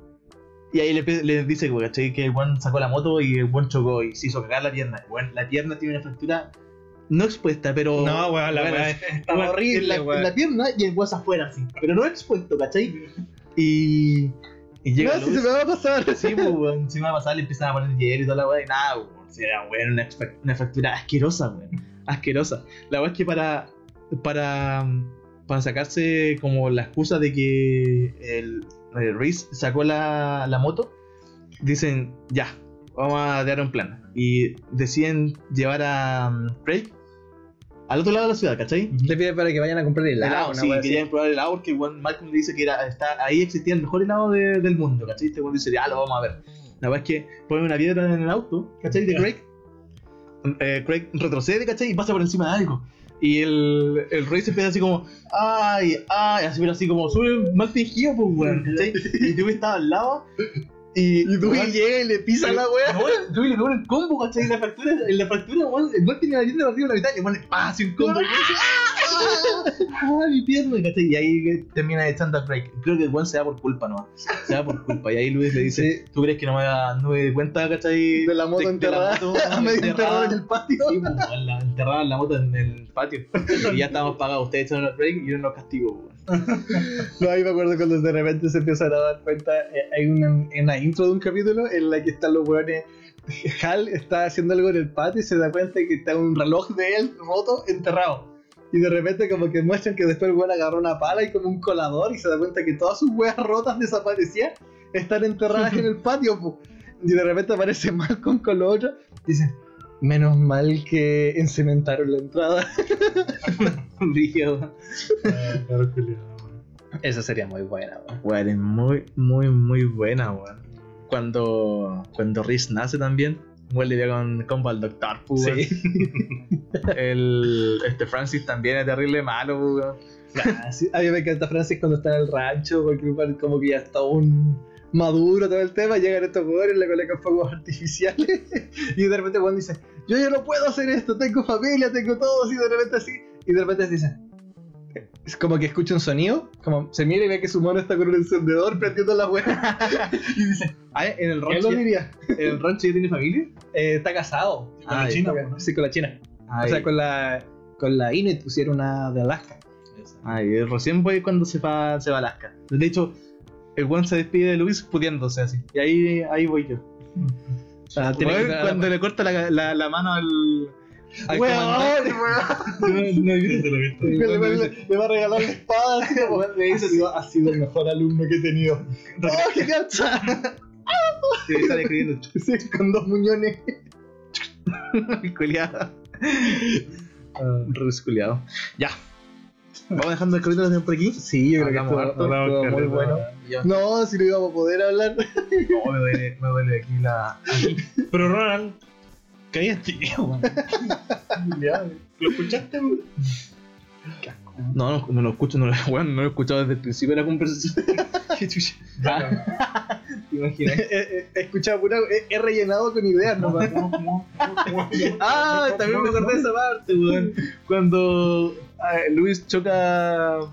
Y ahí le, le dice, weón, ¿cachai? Que el weón sacó la moto y el weón chocó y se hizo cagar la pierna. Weón, la pierna tiene una fractura no expuesta, pero. No, weón, la weá Está weón, horrible, en la, weón. en la pierna y el hueso afuera, así. Pero no expuesto, ¿cachai? Y. Y llega No, si se me va a pasar. Sí, pues, weón, encima va a pasar, le empiezan a poner hielo y toda la weá, y nada, weón. Si era, weón, una, una fractura asquerosa, weón. Asquerosa. La weá es que para. Para. Para sacarse como la excusa de que el, el Reese sacó la, la moto, dicen, ya, vamos a dar un plan. Y deciden llevar a um, al otro lado de la ciudad, ¿cachai? Le pide para que vayan a comprar helado. helado, sí, querían probar el helado porque weón, Malcolm le dice que era, está, ahí existía el mejor helado de- del mundo, ¿cachai? Este weón dice, ya lo vamos a ver. La verdad es que pone una piedra en el auto, ¿cachai? De. Craig. Eh, Craig retrocede, ¿cachai? Y pasa por encima de algo. Y el, el rey se empieza así como, ay, ay, así, pero así como sube mal fingido, pues, weón, ¿cachai? Y Dewey estaba al lado. Y, Y weón, llega y le pisa la weá. no, Dewey le pone el combo, ¿cachai? En la fractura, en la fractura, weón, el weón tiene la pierna arriba de la mitad y le pone, ¡ah! Así un combo. ¡ah! ¡ah! mi pierna! ¿cachai? Y ahí termina echando a Craig. Creo que el weón se da por culpa, ¿no? Se da por culpa. Y ahí Luis le dice, ¿tú crees que no me, da- no me di cuenta, ¿cachai? De la moto de enterrada. la moto Medio enterrado en el patio. Sí, pues, la, enterrada en la moto en el patio. Y ya estamos pagados. Ustedes echaron a Craig y yo no los castigo, weón. No, ahí me acuerdo cuando de repente se empiezan a dar cuenta. eh, hay una, en la intro de un capítulo en la que están los weones. Hal está haciendo algo en el patio y se da cuenta que está un reloj de él roto enterrado. Y de repente, como que muestran que después el weón agarró una pala y como un colador y se da cuenta que todas sus weas rotas desaparecían, están enterradas en el patio. Y de repente aparece Malcolm con lo otro. Dicen, menos mal que encementaron la entrada. Claro. Esa sería muy buena, weón. Weón, es muy, muy, muy buena, weón. Cuando, cuando Riz nace también, le dio con combo al doctor, weón. El, este Francis también es terrible malo, weón. Ah, sí, A mí me encanta Francis cuando está en el rancho, porque como que ya está un maduro todo el tema, llegan estos jugadores, le colocan fuegos artificiales y de repente Juan dice, yo ya no puedo hacer esto, tengo familia, tengo todo, así de repente así, y de repente dice, es como que escucha un sonido, como se mira y ve que su mono está con un encendedor prendiendo la hueá y dice, Ah, en el ¿quién rancho, lo diría? ¿en el rancho ya tiene familia? Eh, está casado. Con la China, está- ¿no? Sí, con la China. Ay, O sea, con la, con la Inuit pusieron una de Alaska. ay, recién voy cuando se va, se va a Alaska. De hecho, el weón se despide de Luis pudiéndose así. Y ahí, ahí voy yo. Ah, tiene Weón, que- cuando le corta la, la, la mano al. al Weón, comandante. No, no, yo- lo he visto. Le, le- le va a regalar la espada, le dice, ha sido, ha sido el mejor alumno que he tenido. ¡Oh, qué gacha! Sí, sale escribiendo. Sí, con dos muñones. Culiado. Resculiado. Ya. Vamos dejando el capítulo por aquí. Sí, yo creo que estuvo, estuvo muy bueno. No, si no íbamos a poder hablar. No, me duele, me duele aquí la. Aquí. Pero Ronald, cállate, weón. ¿Lo escuchaste, weón? No, no, no lo escucho, no lo, bueno, no lo he escuchado desde el principio de la conversación. Qué chucha. Ah, ¿Te imaginas? He, escuchado pura. He, he rellenado con ideas nomás. Ah, también me acordé de esa parte, weón. Cuando ah, Luis choca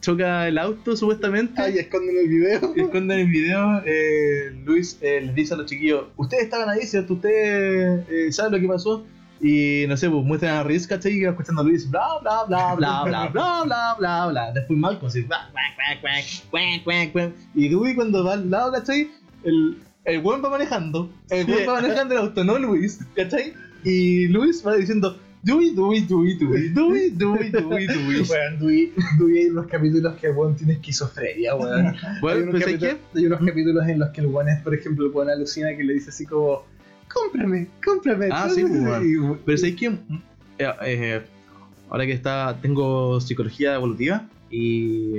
choca el auto, supuestamente. Ay, esconden el video. Y esconden el video, eh, Luis eh, les dice a los chiquillos, ustedes estaban ahí, ¿cierto? Ustedes eh, saben lo que pasó. Y no sé, pues muestran a Riz, ¿cachai? Y va escuchando a Luis, bla, bla, bla, bla, bla, bla, bla, bla, bla. Después Malcolm, así, bla, cuac. Y Dewey cuando va al lado, ¿cachai? El, el buen va manejando, el buen va manejando el auto, no Luis, ¿cachai? Y Luis va diciendo, Dewey, Dewey, Dewey, Dewey, Dewey, Dewey, Dewey, Dewey. Weón, Dewey, Dewey hay unos capítulos que el weón tiene esquizofrenia, weón. hay, Bueno, unos pues hay unos capítulos en los que el weón es, por ejemplo, el weón alucina que le dice así como, cómprame, cómprame. Ah, sí, weón. Pero ¿sabes qué? Eh, eh, ahora que está, tengo psicología evolutiva y,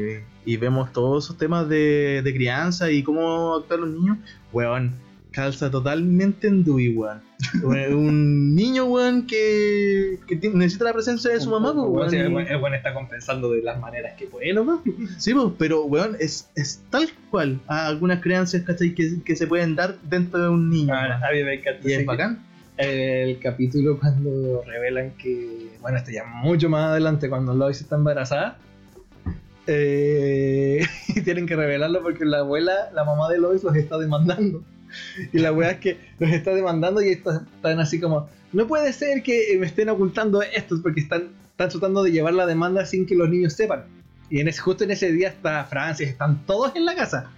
y vemos todos esos temas de, de crianza y cómo actuar los niños, weón, calza totalmente en Dewey, weón. Un- niño, weón, que, que necesita la presencia de su mamá, pues, Weón, sí, el weón. el weón está compensando de las maneras que puede, ¿no? Sí, pues, pero, weón, es, es tal cual a algunas creencias, ¿cachai? Que, que se pueden dar dentro de un niño. weón. A mí me encanta. Y es bacán. el capítulo cuando revelan que, bueno, esto ya mucho más adelante, cuando Lois está embarazada, eh, y tienen que revelarlo porque la abuela, la mamá de Lois, los está demandando. Y la weá es que los está demandando y estos están así como, no puede ser que me estén ocultando esto porque están, están tratando de llevar la demanda sin que los niños sepan. Y en ese, justo en ese día está Francis, están todos en la casa.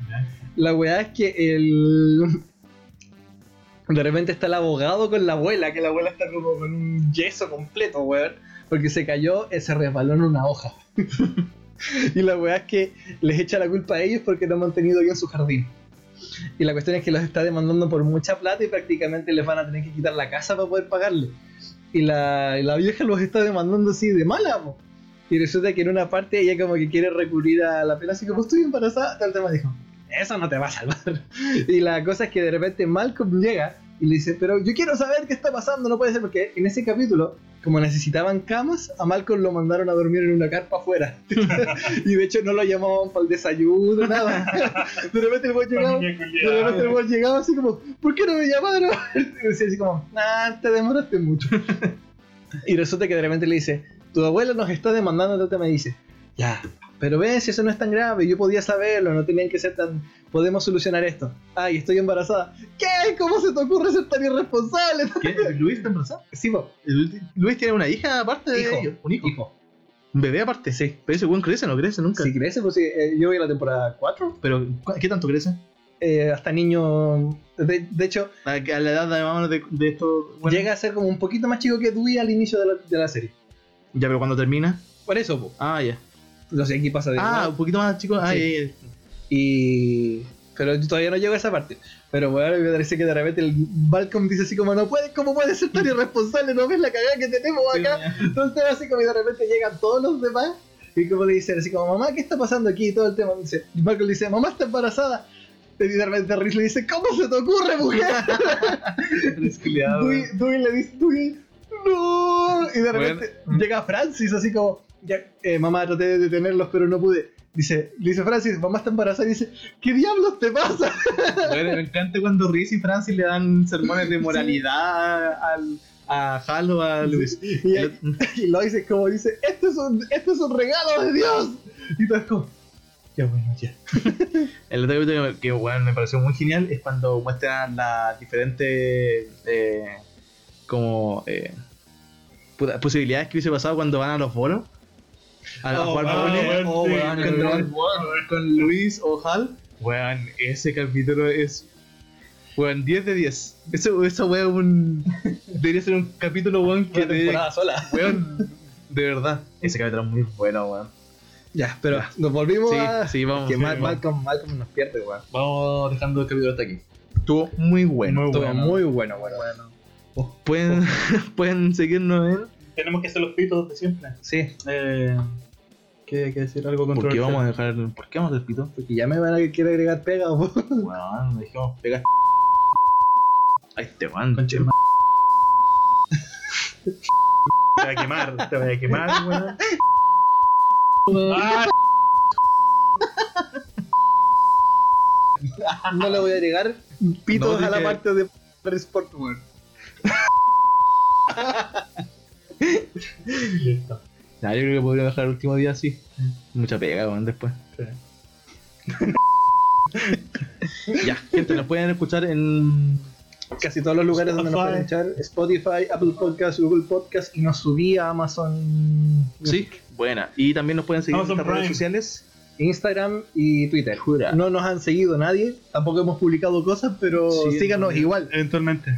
La weá es que el, de repente está el abogado con la abuela, que la abuela está como con un yeso completo, weón. Porque se cayó, eh, se resbaló en una hoja. y la weá es que les echa la culpa a ellos porque no han mantenido bien su jardín. Y la cuestión es que los está demandando por mucha plata y prácticamente les van a tener que quitar la casa para poder pagarle. Y la, la vieja los está demandando así de mala, po. Y resulta que en una parte ella como que quiere recurrir a la pena, así como estoy embarazada, tal tema dijo, eso no te va a salvar. Y la cosa es que de repente Malcolm llega y le dice, pero yo quiero saber qué está pasando, no puede ser, porque en ese capítulo, como necesitaban camas, a Malcolm lo mandaron a dormir en una carpa afuera. y de hecho no lo llamaban para el desayuno, nada. De repente el güey llegaba, de repente el llegaba así como, ¿por qué no me llamaron? Y decía así como, nah, te demoraste mucho. y resulta que de repente le dice, tu abuela nos está demandando, entonces me dice, ya, pero ves, eso no es tan grave, yo podía saberlo, no tenían que ser tan... Podemos solucionar esto. Ay, estoy embarazada. ¿Qué? ¿Cómo se te ocurre ser tan irresponsable? ¿Qué? ¿Luis está embarazada? Sí, po. Luis tiene una hija aparte de Hijo. ellos. Un hijo. Hijo. Un bebé aparte. Sí. Pero ese weón crece, no crece nunca. Si crece, pues sí, eh, yo voy a la temporada 4. Pero, ¿cu- ¿qué tanto crece? eh, hasta niño... De, de hecho, A, la edad de, de, de esto. bueno, llega a ser como un poquito más chico que Dewey al inicio de la, de la serie. Ya, pero cuando termina. Por eso, po. Ah, ya. No sé, aquí pasa de... Ah, un poquito más chico. Ah, Sí. ya, ya. Y. Pero yo todavía no llego a esa parte. Pero bueno, me parece que de repente el Malcolm dice así como, no puede, ¿cómo puede ser tan irresponsable? ¿No ves la cagada que tenemos acá? Tema así como y de repente llegan todos los demás y como le dicen así como, mamá, ¿qué está pasando aquí? Y todo el tema dice, y Malcolm le dice, mamá está embarazada. Y de repente Riz le dice, ¿cómo se te ocurre, mujer? Dewey, Dewey le dice, Dewey, no. Y de repente llega Francis así como, ya, eh, mamá, traté de detenerlos, pero no pude. Dice, le dice Francis, mamá está embarazada y dice, ¿qué diablos te pasa? Bueno, me encanta cuando Riz y Francis le dan sermones de moralidad al, a Hal o a Luis. Y, y lo dice como dice, esto es un, esto es un regalo de Dios. Y todo es como, ya bueno, ya. El otro que bueno, me pareció muy genial es cuando muestran las diferentes eh, como eh, posibilidades que hubiese pasado cuando van a los bolos. A, a Oh, weón, oh, sí, weón, sí, contra- weón. con Luis o Hal. Weón, ese capítulo es weón, 10 de 10. Eso, eso weón, un, debería ser un capítulo weón que Una te, temporada sola. weón, de verdad. Ese capítulo es muy bueno, weón. Ya, pero nos volvimos Sí, a... sí, vamos. que sí, Mal-. Malcolm, Malcolm nos pierde, weón. Vamos dejando el capítulo hasta aquí. Estuvo muy bueno. Muy Estuvo bueno. muy bueno, bueno. Pueden, pueden seguirnos en. Tenemos que hacer los pitos de siempre. Sí, Eh, ¿qué hay que decir? Algo ¿Por qué vamos a dejar. ¿Por qué vamos a hacer pito? porque ya me van a querer agregar pega, po. Weón, dejemos pegar. Ay, te van. Conche Te voy a quemar, te voy a quemar, weón. Ah, No le voy a agregar pitos No, a la parte de Sport, weón. listo. Yo creo que podría dejar el último día así. Mucha pega, weón, después. ya, gente, nos pueden escuchar en. Casi todos los lugares donde nos Spotify. pueden echar. Spotify, Apple Podcast, Google Podcast y nos subí a Amazon Sí, buena. Y también nos pueden seguir Amazon en nuestras redes sociales. Instagram y Twitter. Jura. No nos han seguido nadie, tampoco hemos publicado cosas, pero Sí, síganos no, igual. Eventualmente.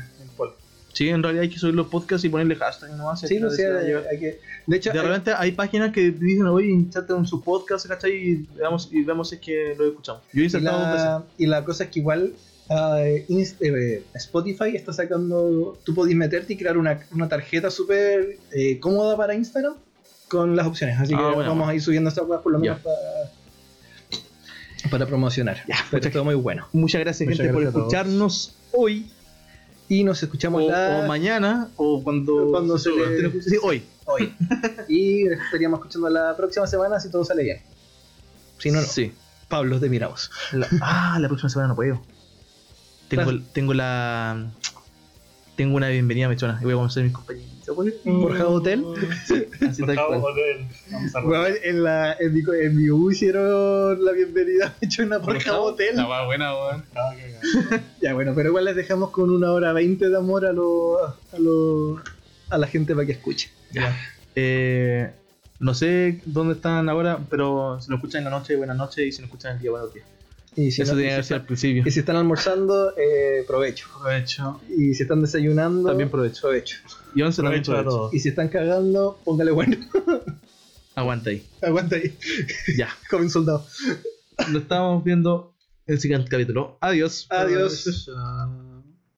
Sí, en realidad hay que subir los podcasts y ponerle hashtag nomás. Sí, no no sé, hay, que. De hecho, De hay- repente hay páginas que dicen, oye, inserten en su podcast, ¿cachai? Y veamos, y veamos si es que lo escuchamos. Yo he y, insertado dos veces. la, y la cosa es que igual eh, Spotify está sacando. Tú podés meterte y crear una, una tarjeta súper eh, cómoda para Instagram con las opciones. Así que Ah, bueno. vamos a ir subiendo estas cosas por lo menos para, para promocionar. Ya, Pero muchas- todo muy bueno. Muchas gracias, Muchas gente, por gracias todos. escucharnos hoy. Y nos escuchamos O, la- o mañana, o cuando, Cuando se le- Sí, hoy. hoy. y estaríamos escuchando la próxima semana si todo sale bien. Si no, no. Sí. Pablo, te miramos. La- ah, la próxima semana no puedo. Tengo, tengo la. Tengo una bienvenida mechona y voy a conocer a mis compañeros. ¿Se puede? Borja Hotel. Así tal cual. Vamos a Bueno, en, la, en, mi, en mi U hicieron la bienvenida hecho una Borja Hotel. La va buena, weón. Ya bueno, pero igual les dejamos con una hora veinte de amor a lo, a lo, a la gente para que escuche. Eh, no sé dónde están ahora, pero si lo escuchan en la noche, buenas noches, y si lo escuchan en el día, buenos días. Y si, Eso no- tenía que si ser al están- principio. y si están almorzando, eh, provecho. Aprovecho. Y si están desayunando, También provecho. provecho. Y once también provecho. Y si están cagando, póngale bueno. Aguanta ahí. Aguanta ahí. Ya. Joven soldado. Lo estamos viendo en el siguiente capítulo. Adiós. Adiós.